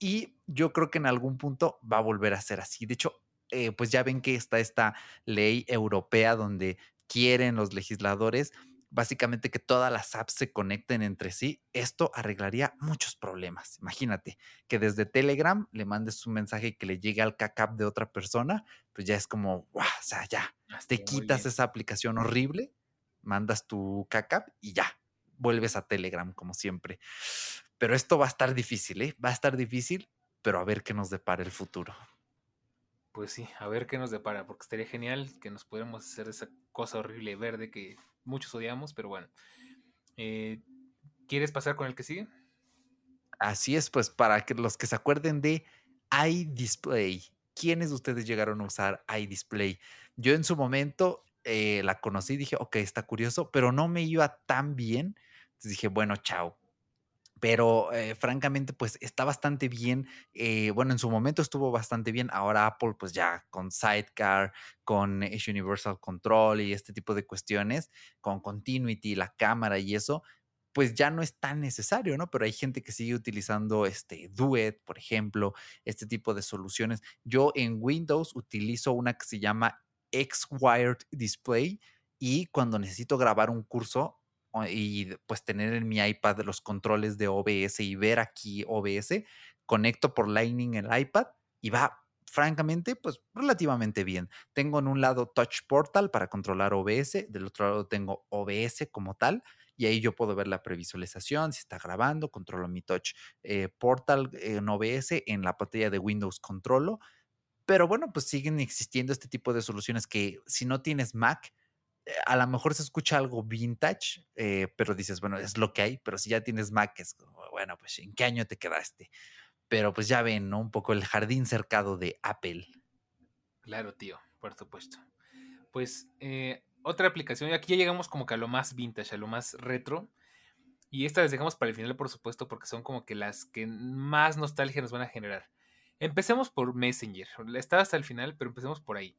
y yo creo que en algún punto va a volver a ser así. De hecho, eh, pues ya ven que está esta ley europea donde quieren los legisladores básicamente que todas las apps se conecten entre sí. Esto arreglaría muchos problemas. Imagínate que desde Telegram le mandes un mensaje y que le llegue al CACAP de otra persona, pues ya es como, wow, o sea, ya, te quitas esa aplicación horrible, mandas tu CACAP y ya, vuelves a Telegram como siempre. Pero esto va a estar difícil, ¿eh? Va a estar difícil, pero a ver qué nos depara el futuro. Pues sí, a ver qué nos depara, porque estaría genial que nos pudiéramos hacer esa cosa horrible verde que muchos odiamos, pero bueno. Eh, ¿Quieres pasar con el que sigue? Así es, pues para que los que se acuerden de iDisplay, ¿quiénes de ustedes llegaron a usar iDisplay? Yo en su momento eh, la conocí y dije, ok, está curioso, pero no me iba tan bien. Entonces dije, bueno, chao, pero eh, francamente pues está bastante bien. Eh, bueno, en su momento estuvo bastante bien. Ahora Apple pues ya con Sidecar, con Universal Control y este tipo de cuestiones, con Continuity, la cámara y eso, pues ya no es tan necesario, ¿no? Pero hay gente que sigue utilizando este Duet, por ejemplo, este tipo de soluciones. Yo en Windows utilizo una que se llama X-Wired Display y cuando necesito grabar un curso y pues tener en mi iPad los controles de OBS y ver aquí OBS, conecto por Lightning el iPad y va francamente pues relativamente bien. Tengo en un lado Touch Portal para controlar OBS, del otro lado tengo OBS como tal y ahí yo puedo ver la previsualización, si está grabando, controlo mi Touch eh, Portal en OBS, en la pantalla de Windows controlo. Pero bueno, pues siguen existiendo este tipo de soluciones que si no tienes Mac, a lo mejor se escucha algo vintage, eh, pero dices, bueno, es lo que hay, pero si ya tienes Mac, es como, bueno, pues ¿en qué año te quedaste? Pero pues ya ven, ¿no? Un poco el jardín cercado de Apple. Claro, tío, por supuesto. Pues eh, otra aplicación, y aquí ya llegamos como que a lo más vintage, a lo más retro. Y esta las dejamos para el final, por supuesto, porque son como que las que más nostalgia nos van a generar. Empecemos por Messenger. Está hasta el final, pero empecemos por ahí.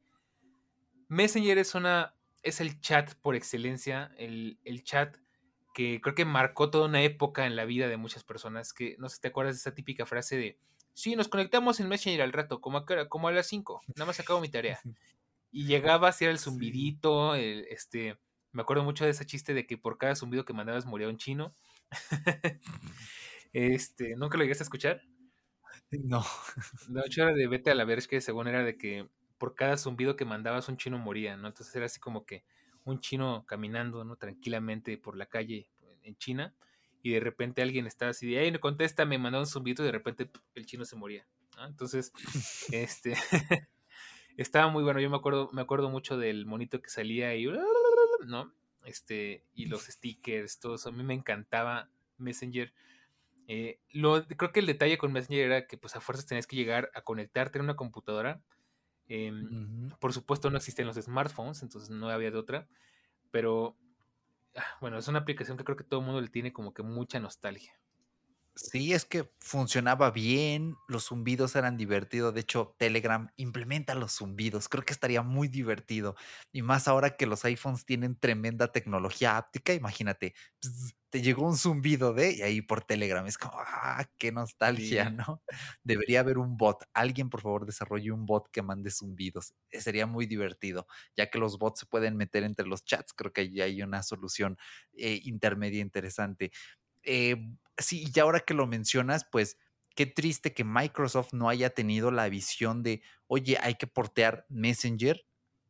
Messenger es una es el chat por excelencia, el, chat que creo que marcó toda una época en la vida de muchas personas, que no sé si te acuerdas de esa típica frase de, sí, nos conectamos en Messenger al rato, como a, como a las 5, nada más acabo mi tarea. Y llegaba a el zumbidito, este, me acuerdo mucho de ese chiste de que por cada zumbido que mandabas moría un chino. este, ¿nunca lo llegaste a escuchar? No. De hecho era de vete a la ver, es que según era de que por cada zumbido que mandabas un chino moría, ¿no? Entonces era así como que un chino caminando, ¿no? Tranquilamente por la calle en China y de repente alguien estaba así de, hey, contesta, me mandó un zumbido y de repente el chino se moría. Entonces, este, estaba muy bueno. Yo me acuerdo, me acuerdo mucho del monito que salía y, ¿no? Este, y los stickers, todo eso. A mí me encantaba Messenger. Eh, lo, creo que el detalle con Messenger era que pues a fuerzas tenías que llegar a conectarte a una computadora. Em, por supuesto no existen los smartphones, entonces no había de otra. Pero ah, bueno, es una aplicación que creo que todo el mundo le tiene como que mucha nostalgia. Sí, es que funcionaba bien, los zumbidos eran divertidos. De hecho, Telegram implementa los zumbidos. Creo que estaría muy divertido. Y más ahora que los iPhones tienen tremenda tecnología áptica, imagínate, te llegó un zumbido de y ahí por Telegram. Es como, ah, qué nostalgia, ¿no? Debería haber un bot. Alguien, por favor, desarrolle un bot que mande zumbidos. Eh, sería muy divertido, ya que los bots se pueden meter entre los chats. Creo que ahí hay una solución eh, intermedia interesante. Eh, sí, y ahora que lo mencionas, pues qué triste que Microsoft no haya tenido la visión de, oye, hay que portear Messenger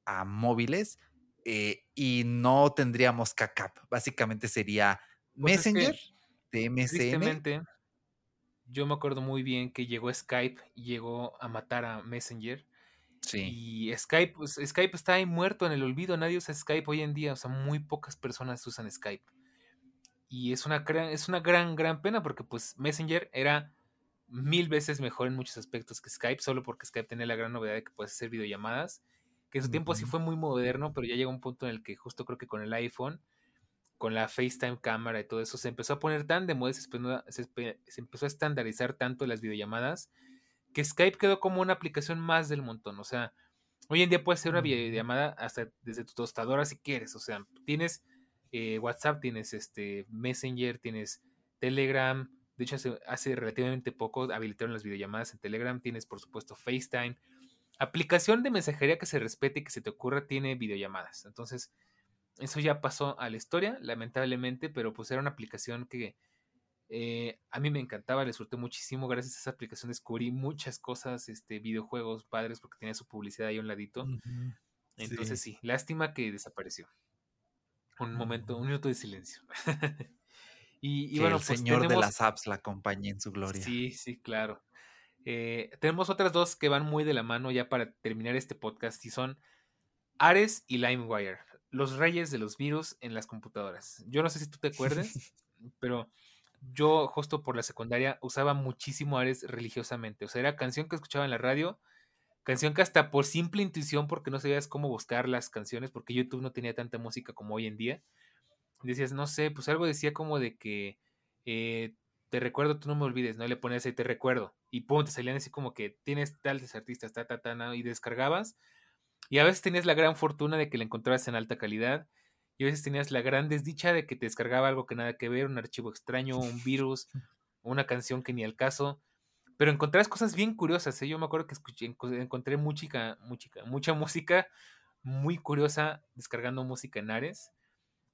a móviles eh, y no tendríamos CACAP. Básicamente sería pues Messenger de MSN. Yo me acuerdo muy bien que llegó Skype y llegó a matar a Messenger. Sí. Y Skype, pues, Skype está ahí muerto en el olvido. Nadie usa Skype hoy en día. O sea, muy pocas personas usan Skype. Y es una, es una gran, gran pena porque pues Messenger era mil veces mejor en muchos aspectos que Skype, solo porque Skype tenía la gran novedad de que puedes hacer videollamadas, que en su tiempo sí fue muy moderno, pero ya llegó un punto en el que justo creo que con el iPhone, con la FaceTime cámara y todo eso, se empezó a poner tan de moda, se, se empezó a estandarizar tanto las videollamadas, que Skype quedó como una aplicación más del montón. O sea, hoy en día puedes hacer una videollamada hasta desde tu tostadora si quieres. O sea, tienes eh, WhatsApp, tienes este Messenger, tienes Telegram. De hecho, hace, relativamente poco habilitaron las videollamadas en Telegram. Tienes, por supuesto, FaceTime. Aplicación de mensajería que se respete y que se te ocurra tiene videollamadas. Entonces, eso ya pasó a la historia, lamentablemente, pero pues era una aplicación que eh, a mí me encantaba, le disfruté muchísimo. Gracias a esa aplicación descubrí muchas cosas, este, videojuegos padres, porque tenía su publicidad ahí a un ladito. Entonces, sí, lástima que desapareció un momento, un minuto de silencio. y, bueno, el pues señor de las apps la acompañe en su gloria. Sí, sí, claro. Eh, tenemos otras dos que van muy de la mano ya para terminar este podcast y son Ares y LimeWire, los reyes de los virus en las computadoras. Yo no sé si tú te acuerdas, pero yo justo por la secundaria usaba muchísimo Ares religiosamente. O sea, era canción que escuchaba en la radio Canción que hasta por simple intuición, porque no sabías cómo buscar las canciones, porque YouTube no tenía tanta música como hoy en día. Decías, no sé, pues algo decía como de que eh, te recuerdo, tú no me olvides, ¿no? le ponías ahí te recuerdo. Y pum, te salían así como que tienes tales artistas, ta, ta, ta, y descargabas. Y a veces tenías la gran fortuna de que la encontrabas en alta calidad. Y a veces tenías la gran desdicha de que te descargaba algo que nada que ver, un archivo extraño, un virus, una canción que ni al caso. Pero encontré cosas bien curiosas, ¿eh? Yo me acuerdo que escuché, encontré mucha, mucha, mucha música muy curiosa descargando música en Ares.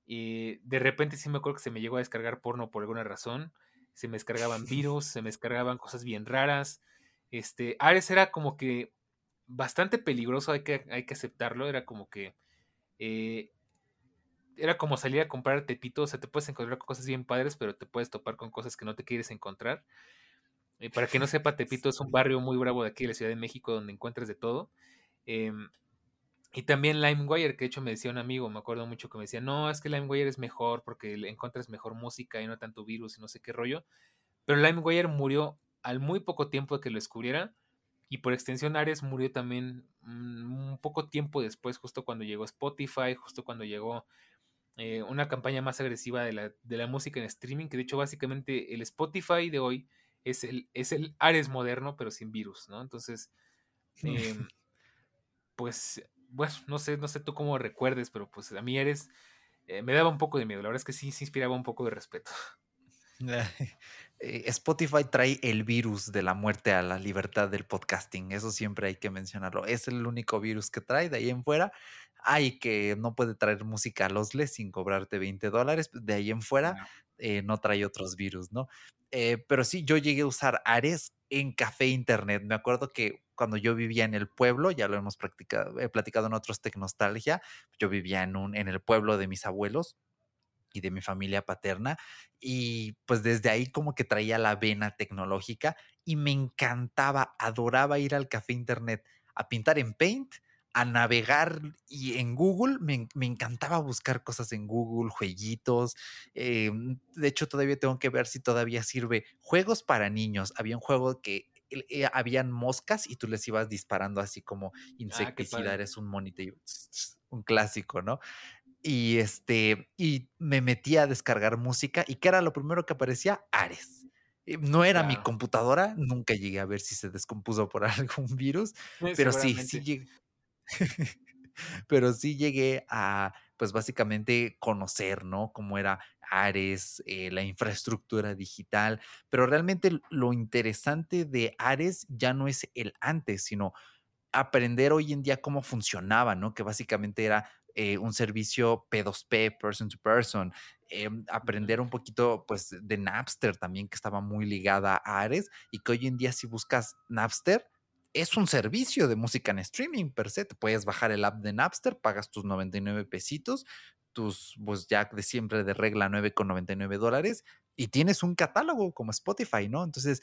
Y de repente sí me acuerdo que se me llegó a descargar porno por alguna razón. Se me descargaban virus, se me descargaban cosas bien raras. Este, Ares era como que bastante peligroso, hay que, hay que aceptarlo. Era como que. Eh, era como salir a comprar tepito. O sea, te puedes encontrar con cosas bien padres, pero te puedes topar con cosas que no te quieres encontrar. Para que no sepa, Tepito es un barrio muy bravo de aquí de la Ciudad de México donde encuentras de todo. Em, y también LimeWire, que de hecho me decía un amigo, me acuerdo mucho que me decía, no, es que LimeWire es mejor porque encuentras mejor música y no tanto virus y no sé qué rollo. Pero LimeWire murió al muy poco tiempo de que lo descubriera. Y por extensión Ares murió también mm, un poco tiempo después, justo cuando llegó Spotify, justo cuando llegó eh, una campaña más agresiva de la, de la música en streaming, que de hecho básicamente el Spotify de hoy es el, es el Ares moderno, pero sin virus, ¿no? Entonces, em, pues, bueno, no sé, no sé tú cómo recuerdes, pero pues a mí Ares eh, me daba un poco de miedo, la verdad es que sí, sí inspiraba un poco de respeto. Eh, Spotify trae el virus de la muerte a la libertad del podcasting, eso siempre hay que mencionarlo. Es el único virus que trae, de ahí en fuera hay que no puede traer música a los les sin cobrarte 20 dólares, de ahí en fuera eh, no trae otros virus, ¿no? Eh, pero sí, yo llegué a usar Ares en café internet. Me acuerdo que cuando yo vivía en el pueblo, ya lo hemos practicado, platicado en otros Tecnostalgia, yo vivía en, un, en el pueblo de mis abuelos y de mi familia paterna. Y pues desde ahí como que traía la vena tecnológica y me encantaba, adoraba ir al café internet a pintar en Paint, a navegar y en Google, me, me encantaba buscar cosas en Google, jueguitos. eh, de hecho, todavía tengo que ver si todavía sirve juegos para niños. Había un juego que eh, habían moscas y tú les ibas disparando así como Ah, insecticida, eres un monito, un clásico, ¿no? Y este, y me metí a descargar música y ¿qué era lo primero que aparecía? Ares. Eh, No era mi computadora, nunca llegué a ver si se descompuso por algún virus, Sí, pero sí, sí llegué, pero sí llegué a, pues básicamente conocer, ¿no? Cómo era Ares, eh, la infraestructura digital, pero realmente lo interesante de Ares ya no es el antes, sino aprender hoy en día cómo funcionaba, ¿no? Que básicamente era eh, un servicio P2P, person to person. em, aprender un poquito, pues, de Napster también, que estaba muy ligada a Ares, y que hoy en día si buscas Napster, es un servicio de música en streaming per se. Te puedes bajar el app de Napster, pagas tus 99 pesitos, tus, pues ya de siempre de regla 9,99 dólares, y tienes un catálogo como Spotify, ¿no? Entonces,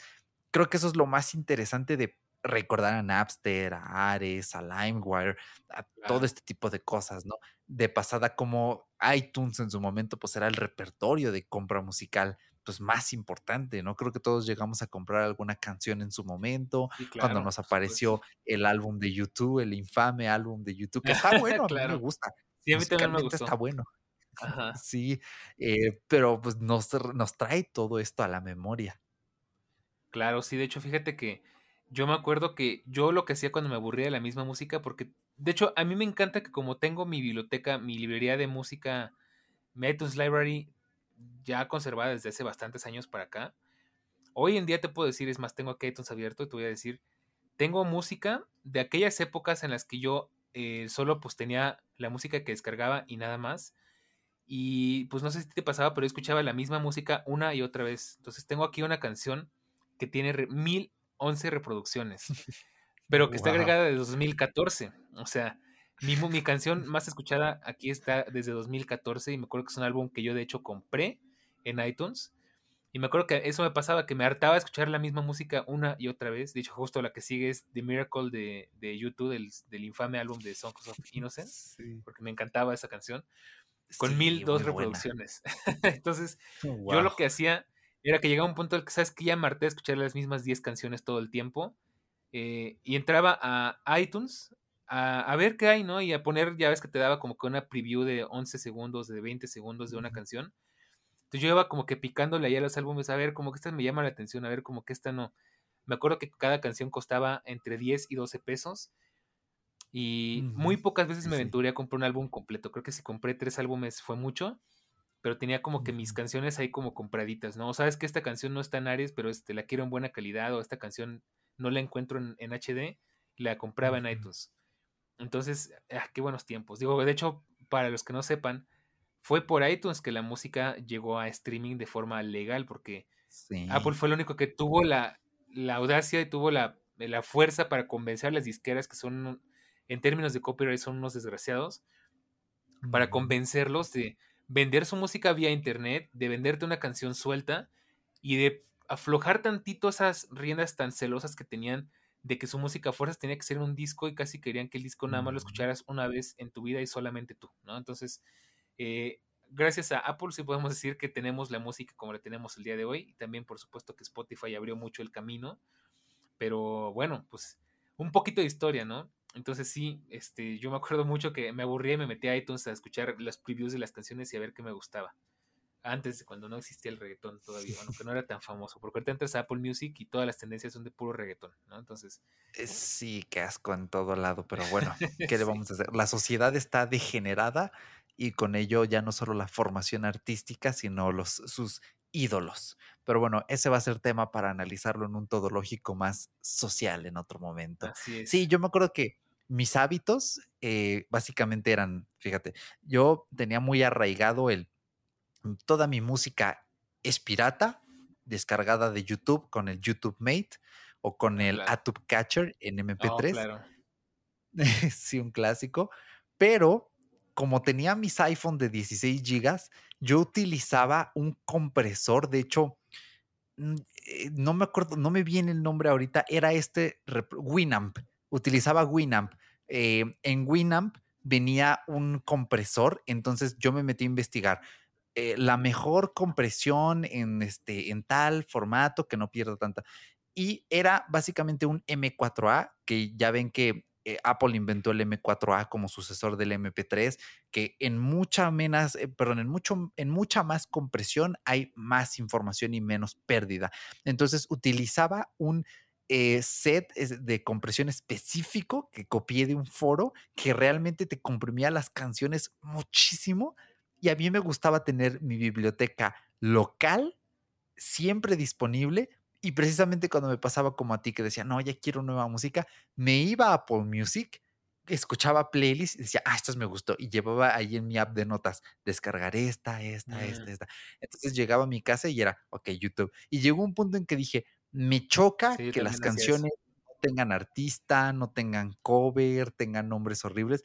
creo que eso es lo más interesante de recordar a Napster, a Ares, a LimeWire, a todo este tipo de cosas, ¿no? De pasada como iTunes en su momento, pues era el repertorio de compra musical pues más importante, ¿no? Creo que todos llegamos a comprar alguna canción en su momento, Sí, cuando claro, nos apareció el álbum de YouTube, el infame álbum de YouTube, que está bueno, a mí me Claro. gusta, Sí, a mí también me musicalmente está gustó. bueno, Ajá. sí, eh, pero pues nos, nos trae todo esto a la memoria. Claro, sí, de hecho, fíjate que yo me acuerdo que yo lo que hacía cuando me aburría de la misma música, porque de hecho a mí me encanta que como tengo mi biblioteca, mi librería de música, mi iTunes Library ya conservada desde hace bastantes años para acá, hoy en día te puedo decir, es más, tengo aquí iTunes abierto y te voy a decir, tengo música de aquellas épocas en las que yo eh, solo pues tenía la música que descargaba y nada más. Y pues no sé si te pasaba, pero yo escuchaba la misma música una y otra vez. Entonces tengo aquí una canción que tiene re- 1011 reproducciones, pero que está agregada de 2014. O sea, mi, mi canción más escuchada aquí está desde 2014 y me acuerdo que es un álbum que yo de hecho compré en iTunes. Y me acuerdo que eso me pasaba, que me hartaba escuchar la misma música una y otra vez. De hecho, justo la que sigue es The Miracle de, de YouTube, del, del infame álbum de Songs of Innocence, Sí, porque me encantaba esa canción con mil sí, dos muy buena. reproducciones. Entonces, yo Wow. lo que hacía era que llegaba un punto en el que, ¿sabes que Ya me harté de escuchar las mismas 10 canciones todo el tiempo. eh, y entraba a iTunes a, a ver qué hay, ¿no? Y a poner, ya ves que te daba como que una preview de 11 segundos, de 20 segundos de una canción. Entonces yo iba como que picándole ahí a los álbumes, a ver, como que esta me llama la atención, a ver, como que esta no. Me acuerdo que cada canción costaba entre 10 y 12 pesos. Y muy pocas veces me aventuré a comprar un álbum completo. Creo que si compré tres álbumes fue mucho, pero tenía como que mis canciones ahí como compraditas, ¿no? O sabes que esta canción no está en Ares, pero este, la quiero en buena calidad, o esta canción no la encuentro en, en HD, la compraba en iTunes. Entonces, ah, qué buenos tiempos. Digo, de hecho, para los que no sepan, fue por iTunes que la música llegó a streaming de forma legal, porque Apple fue el único que tuvo la, la audacia y tuvo la, la fuerza para convencer a las disqueras que son, en términos de copyright, son unos desgraciados, para convencerlos de vender su música vía internet, de venderte una canción suelta y de aflojar tantito esas riendas tan celosas que tenían de que su música a fuerzas tenía que ser un disco y casi querían que el disco nada más lo ujú. escucharas una vez en tu vida y solamente tú, ¿no? Entonces, eh, gracias a Apple sí podemos decir que tenemos la música como la tenemos el día de hoy y también por supuesto que Spotify abrió mucho el camino pero bueno, pues un poquito de historia, ¿no? Entonces sí, este, yo me acuerdo mucho que me aburría y me metía a iTunes a escuchar las previews de las canciones y a ver qué me gustaba. Antes de cuando no existía el reggaetón todavía, bueno, que no era tan famoso, porque ahorita entras a Apple Music y todas las tendencias son de puro reggaetón, ¿no? Entonces, Eh, Sí, qué asco en todo lado, pero bueno, ¿qué le sí, vamos a hacer? La sociedad está degenerada y con ello ya no solo la formación artística, sino los sus ídolos. Pero bueno, ese va a ser tema para analizarlo en un todológico más social en otro momento. así Sí, es. yo me acuerdo que mis hábitos eh, básicamente eran, fíjate, yo tenía muy arraigado el toda mi música es pirata, descargada de YouTube con el YouTube Mate o con Ah, el claro. Atube Catcher en Oh, MP3. claro. sí, un clásico. Pero como tenía mis iPhone de 16 gigas, yo utilizaba un compresor, de hecho, mm, eh, no me acuerdo, no me viene el nombre ahorita, era este Winamp, utilizaba Winamp. Eh, en Winamp venía un compresor, entonces yo me metí a investigar eh, la mejor compresión en, este, en tal formato que no pierda tanta. Y era básicamente un M4A, que ya ven que eh, Apple inventó el M4A como sucesor del MP3, que en mucha menos, eh, perdón, en mucho, en mucha más compresión hay más información y menos pérdida. Entonces utilizaba un set de compresión específico que copié de un foro que realmente te comprimía las canciones muchísimo y a mí me gustaba tener mi biblioteca local siempre disponible. Y precisamente cuando me pasaba como a ti que decía, no, ya quiero nueva música, me iba a Apple Music, escuchaba playlists y decía, ah, esto me gustó. Y llevaba ahí en mi app de notas, descargar esta, esta, esta, mm. esta. Entonces llegaba a mi casa y era, ok, YouTube. Y llegó un punto en que dije, me choca que las canciones no tengan artista, no tengan cover, tengan nombres horribles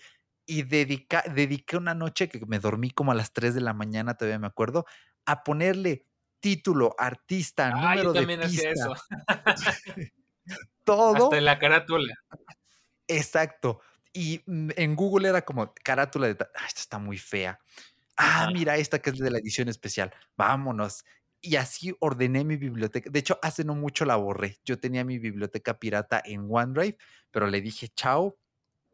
y dediqué una noche que me dormí como a las 3 de la mañana, todavía me acuerdo, a ponerle título, artista, ah, número yo también de pista. Hacía eso. todo. Hasta en la carátula. Exacto. Y en Google era como carátula de, ah, esta está muy fea. Ah, mira esta que es de la edición especial. Vámonos. Y así ordené mi biblioteca. De hecho, hace no mucho la borré. Yo tenía mi biblioteca pirata en OneDrive, pero le dije chao,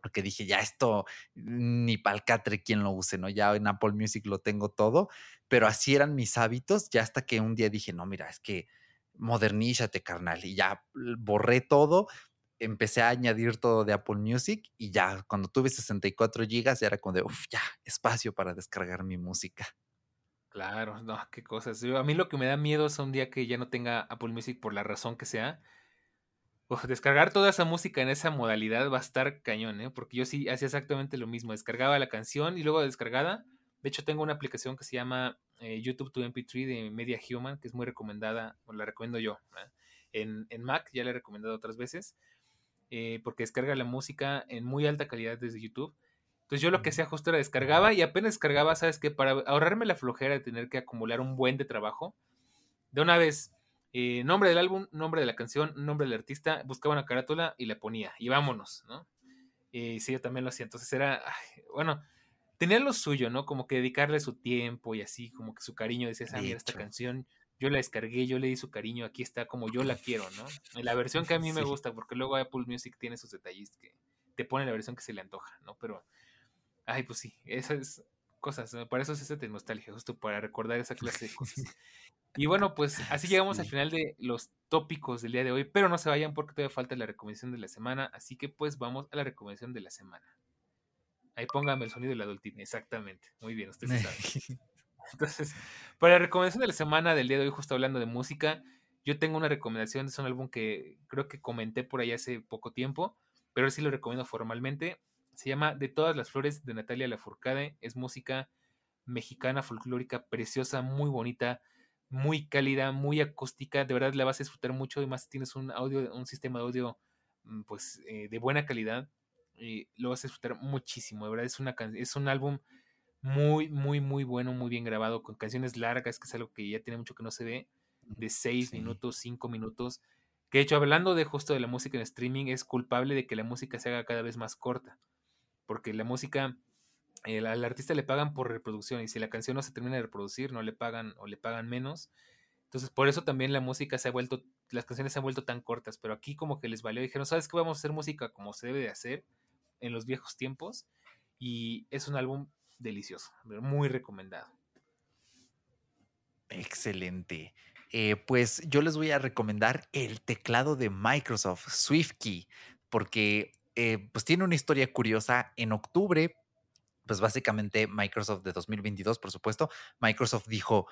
porque dije, ya esto ni palcatre quien lo use, ¿no? Ya en Apple Music lo tengo todo, pero así eran mis hábitos, ya hasta que un día dije, no, mira, es que modernízate, carnal, y ya borré todo, empecé a añadir todo de Apple Music y ya cuando tuve 64 gigas ya era como de, uff, ya, espacio para descargar mi música. Claro, no, qué cosas. a mí lo que me da miedo es un día que ya no tenga Apple Music por la razón que sea, descargar toda esa música en esa modalidad va a estar cañón, ¿eh? Porque yo sí hacía exactamente lo mismo. Descargaba la canción y luego descargada. De hecho, tengo una aplicación que se llama eh, YouTube to MP3 de Media Human, que es muy recomendada, o la recomiendo yo. En, Mac ya la he recomendado otras veces, eh, porque descarga la música en muy alta calidad desde YouTube. Entonces yo lo que hacía justo era descargaba y apenas descargaba, ¿sabes qué? Para ahorrarme la flojera de tener que acumular un buen de trabajo, de una vez eh, nombre del álbum, nombre de la canción, nombre del artista, buscaba una carátula y la ponía, y vámonos, ¿no? Y sí, yo también lo hacía. Entonces era, bueno, tenía lo suyo, ¿no? Como que dedicarle su tiempo y así, como que su cariño, decía, ah, mira, esta canción, yo la descargué, yo le di su cariño, aquí está como yo la quiero, ¿no? La versión que a mí me gusta, porque luego Apple Music tiene sus detalles que te pone la versión que se le antoja, ¿no? Pero, ay, pues sí, esas cosas, para eso es de nostalgia, justo para recordar esa clase de cosas. Y bueno, pues así llegamos al final de los tópicos del día de hoy, pero no se vayan porque todavía falta la recomendación de la semana, así que pues vamos a la recomendación de la semana. Ahí póngame el sonido de la adultina, exactamente. Muy bien, ustedes saben. Entonces, para la recomendación de la semana del día de hoy, justo hablando de música, yo tengo una recomendación, es un álbum que creo que comenté por ahí hace poco tiempo, pero sí lo recomiendo formalmente. Se llama De todas las flores de Natalia Lafourcade, es música mexicana folclórica preciosa, muy bonita muy cálida, muy acústica, de verdad la vas a disfrutar mucho y más si tienes un audio, un sistema de audio mm, pues eh, de buena calidad y lo vas a disfrutar muchísimo, de verdad es una es un álbum muy muy muy bueno, muy bien grabado con canciones largas, que es algo que ya tiene mucho que no se ve, de 6 minutos, 5 minutos, que de hecho hablando de justo de la música en streaming es culpable de que la música se haga cada vez más corta, porque la música al artista le pagan por reproducción y si la canción no se termina de reproducir, no le pagan o le pagan menos. Entonces, por eso también la música se ha vuelto, las canciones se han vuelto tan cortas, pero aquí como que les valió, dijeron, ¿sabes qué? Vamos a hacer música como se debe de hacer en los viejos tiempos y es un álbum delicioso, muy recomendado. Excelente. Eh, pues yo les voy a recomendar el teclado de Microsoft, SwiftKey, porque eh, pues tiene una historia curiosa. En octubre pues básicamente Microsoft de 2022, por supuesto, Microsoft dijo,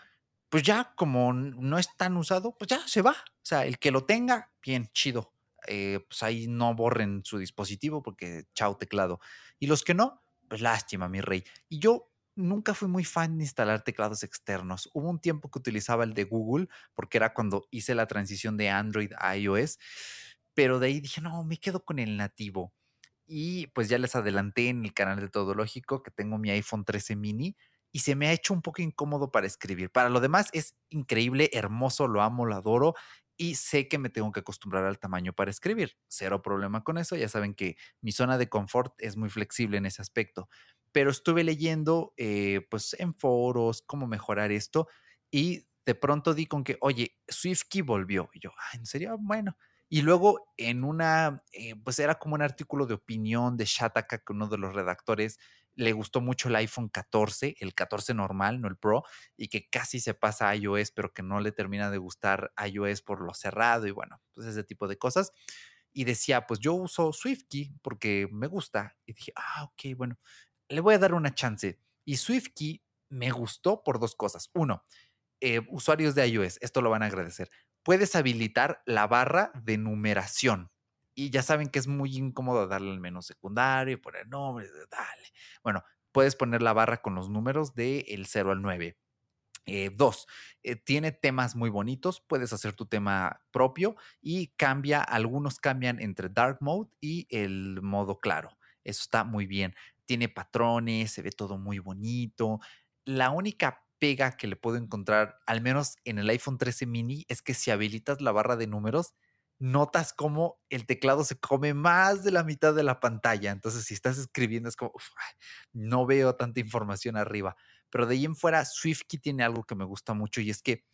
pues ya como no es tan usado, pues ya se va. O sea, el que lo tenga, bien, chido. Eh, pues ahí no borren su dispositivo porque chao teclado. Y los que no, pues lástima, mi rey. Y yo nunca fui muy fan de instalar teclados externos. Hubo un tiempo que utilizaba el de Google porque era cuando hice la transición de Android a iOS, pero de ahí dije, no, me quedo con el nativo. Y pues ya les adelanté en el canal de Todo Lógico que tengo mi iPhone 13 mini y se me ha hecho un poco incómodo para escribir. Para lo demás es increíble, hermoso, lo amo, lo adoro y sé que me tengo que acostumbrar al tamaño para escribir. Cero problema con eso. Ya saben que mi zona de confort es muy flexible en ese aspecto. Pero estuve leyendo eh, pues en foros cómo mejorar esto y de pronto di con que, oye, SwiftKey volvió. Y yo, ay, ¿en serio? Bueno. Y luego en una, eh, pues era como un artículo de opinión de Shataka, que uno de los redactores le gustó mucho el iPhone 14, el 14 normal, no el Pro, y que casi se pasa a iOS, pero que no le termina de gustar iOS por lo cerrado y bueno, pues ese tipo de cosas. Y decía, pues yo uso SwiftKey porque me gusta. Y dije, ah, ok, bueno, le voy a dar una chance. Y SwiftKey me gustó por dos cosas. Uno, eh, usuarios de iOS, esto lo van a agradecer. Puedes habilitar la barra de numeración y ya saben que es muy incómodo darle el menú secundario, poner nombres, dale. Bueno, puedes poner la barra con los números del el 0 al 9. Eh, dos, eh, tiene temas muy bonitos, puedes hacer tu tema propio y cambia, algunos cambian entre dark mode y el modo claro. Eso está muy bien. Tiene patrones, se ve todo muy bonito. La única pega que le puedo encontrar, al menos en el iPhone 13 mini, es que si habilitas la barra de números, notas cómo el teclado se come más de la mitad de la pantalla. Entonces, si estás escribiendo, es como, no veo tanta información arriba. Pero de ahí en fuera, SwiftKey tiene algo que me gusta mucho y es que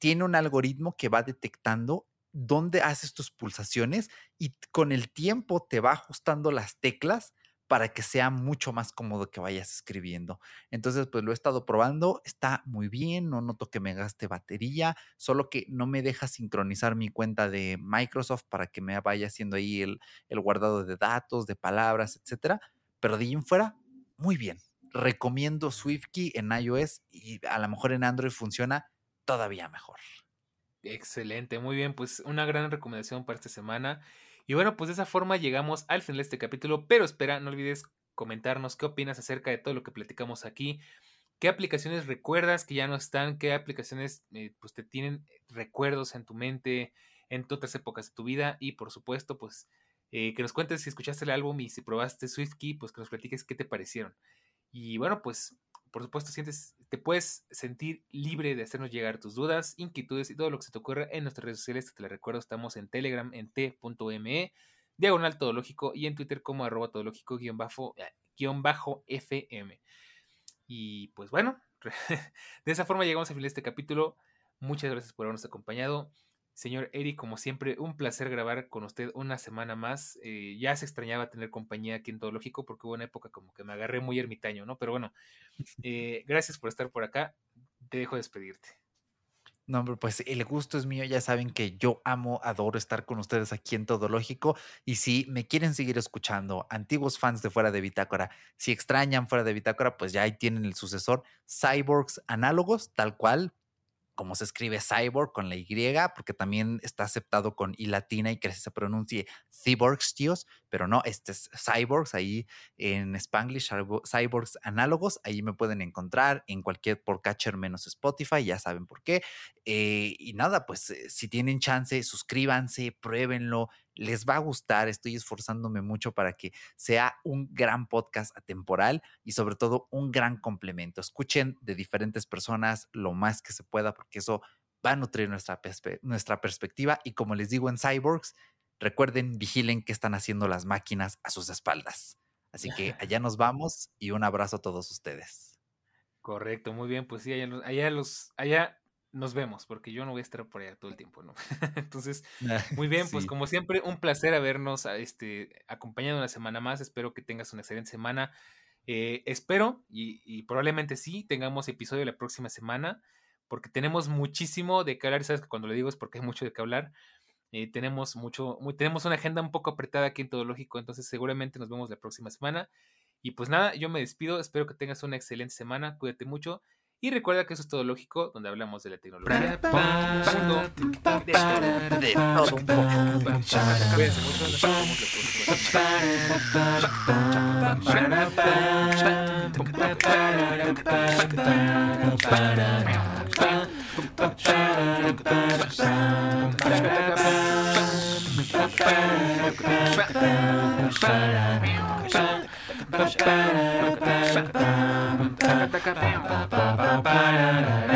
tiene un algoritmo que va detectando dónde haces tus pulsaciones y con el tiempo te va ajustando las teclas para que sea mucho más cómodo que vayas escribiendo. Entonces, pues lo he estado probando, está muy bien, no noto que me gaste batería, solo que no me deja sincronizar mi cuenta de Microsoft para que me vaya haciendo ahí el, guardado de datos, de palabras, etcétera. Pero de ahí fuera, muy bien. Recomiendo SwiftKey en iOS y a lo mejor en Android funciona todavía mejor. Excelente, muy bien, pues una gran recomendación para esta semana. Y bueno, pues de esa forma llegamos al final de este capítulo, pero espera, no olvides comentarnos qué opinas acerca de todo lo que platicamos aquí, qué aplicaciones recuerdas que ya no están, qué aplicaciones eh, pues te tienen recuerdos en tu mente, en otras épocas de tu vida y por supuesto pues eh, que nos cuentes si escuchaste el álbum y si probaste SwiftKey, pues que nos platiques qué te parecieron. Y bueno, pues por supuesto, sientes, te puedes sentir libre de hacernos llegar tus dudas, inquietudes y todo lo que se te ocurra en nuestras redes sociales. Te lo recuerdo, estamos en Telegram en t.me, diagonal todológico y en Twitter como arroba todológico guion bajo, bajo FM. Y pues bueno, de esa forma llegamos al final de este capítulo. Muchas gracias por habernos acompañado. Señor Eric, como siempre, un placer grabar con usted una semana más. Eh, ya se extrañaba tener compañía aquí en Todo Lógico porque hubo una época como que me agarré muy ermitaño, ¿no? Pero bueno, eh, gracias por estar por acá. Te dejo despedirte. No, hombre, pues el gusto es mío. Ya saben que yo amo, adoro estar con ustedes aquí en Todo Lógico. Y si me quieren seguir escuchando, antiguos fans de Fuera de Bitácora, si extrañan Fuera de Bitácora, pues ya ahí tienen el sucesor, Cyborgs Análogos, tal cual, como se escribe cyborg con la Y, porque también está aceptado con I latina y que se pronuncie cyborgs, tíos, pero no, este es cyborgs, ahí en Spanglish, cyborgs análogos, ahí me pueden encontrar en cualquier podcatcher menos Spotify, ya saben por qué. Eh, y nada, pues eh, si tienen chance, suscríbanse, pruébenlo, les va a gustar. Estoy esforzándome mucho para que sea un gran podcast atemporal y sobre todo un gran complemento. Escuchen de diferentes personas lo más que se pueda porque eso va a nutrir nuestra, nuestra perspectiva y como les digo en Cyborgs, recuerden, vigilen qué están haciendo las máquinas a sus espaldas. Así que allá nos vamos y un abrazo a todos ustedes. Correcto, muy bien, pues sí, allá, allá los, allá nos vemos, porque yo no voy a estar por allá todo el tiempo, ¿no? Entonces, ah, muy bien, pues como siempre, un placer habernos este, acompañado una semana más. Espero que tengas una excelente semana. Eh, espero, y, probablemente sí, tengamos episodio la próxima semana, porque tenemos muchísimo de qué hablar. Sabes que cuando le digo es porque hay mucho de qué hablar. Eh, tenemos mucho, muy, tenemos una agenda un poco apretada aquí en Todo Lógico, entonces seguramente nos vemos la próxima semana. Y pues nada, yo me despido, espero que tengas una excelente semana, cuídate mucho y recuerda que eso es todo lógico, donde hablamos de la tecnología. ba da da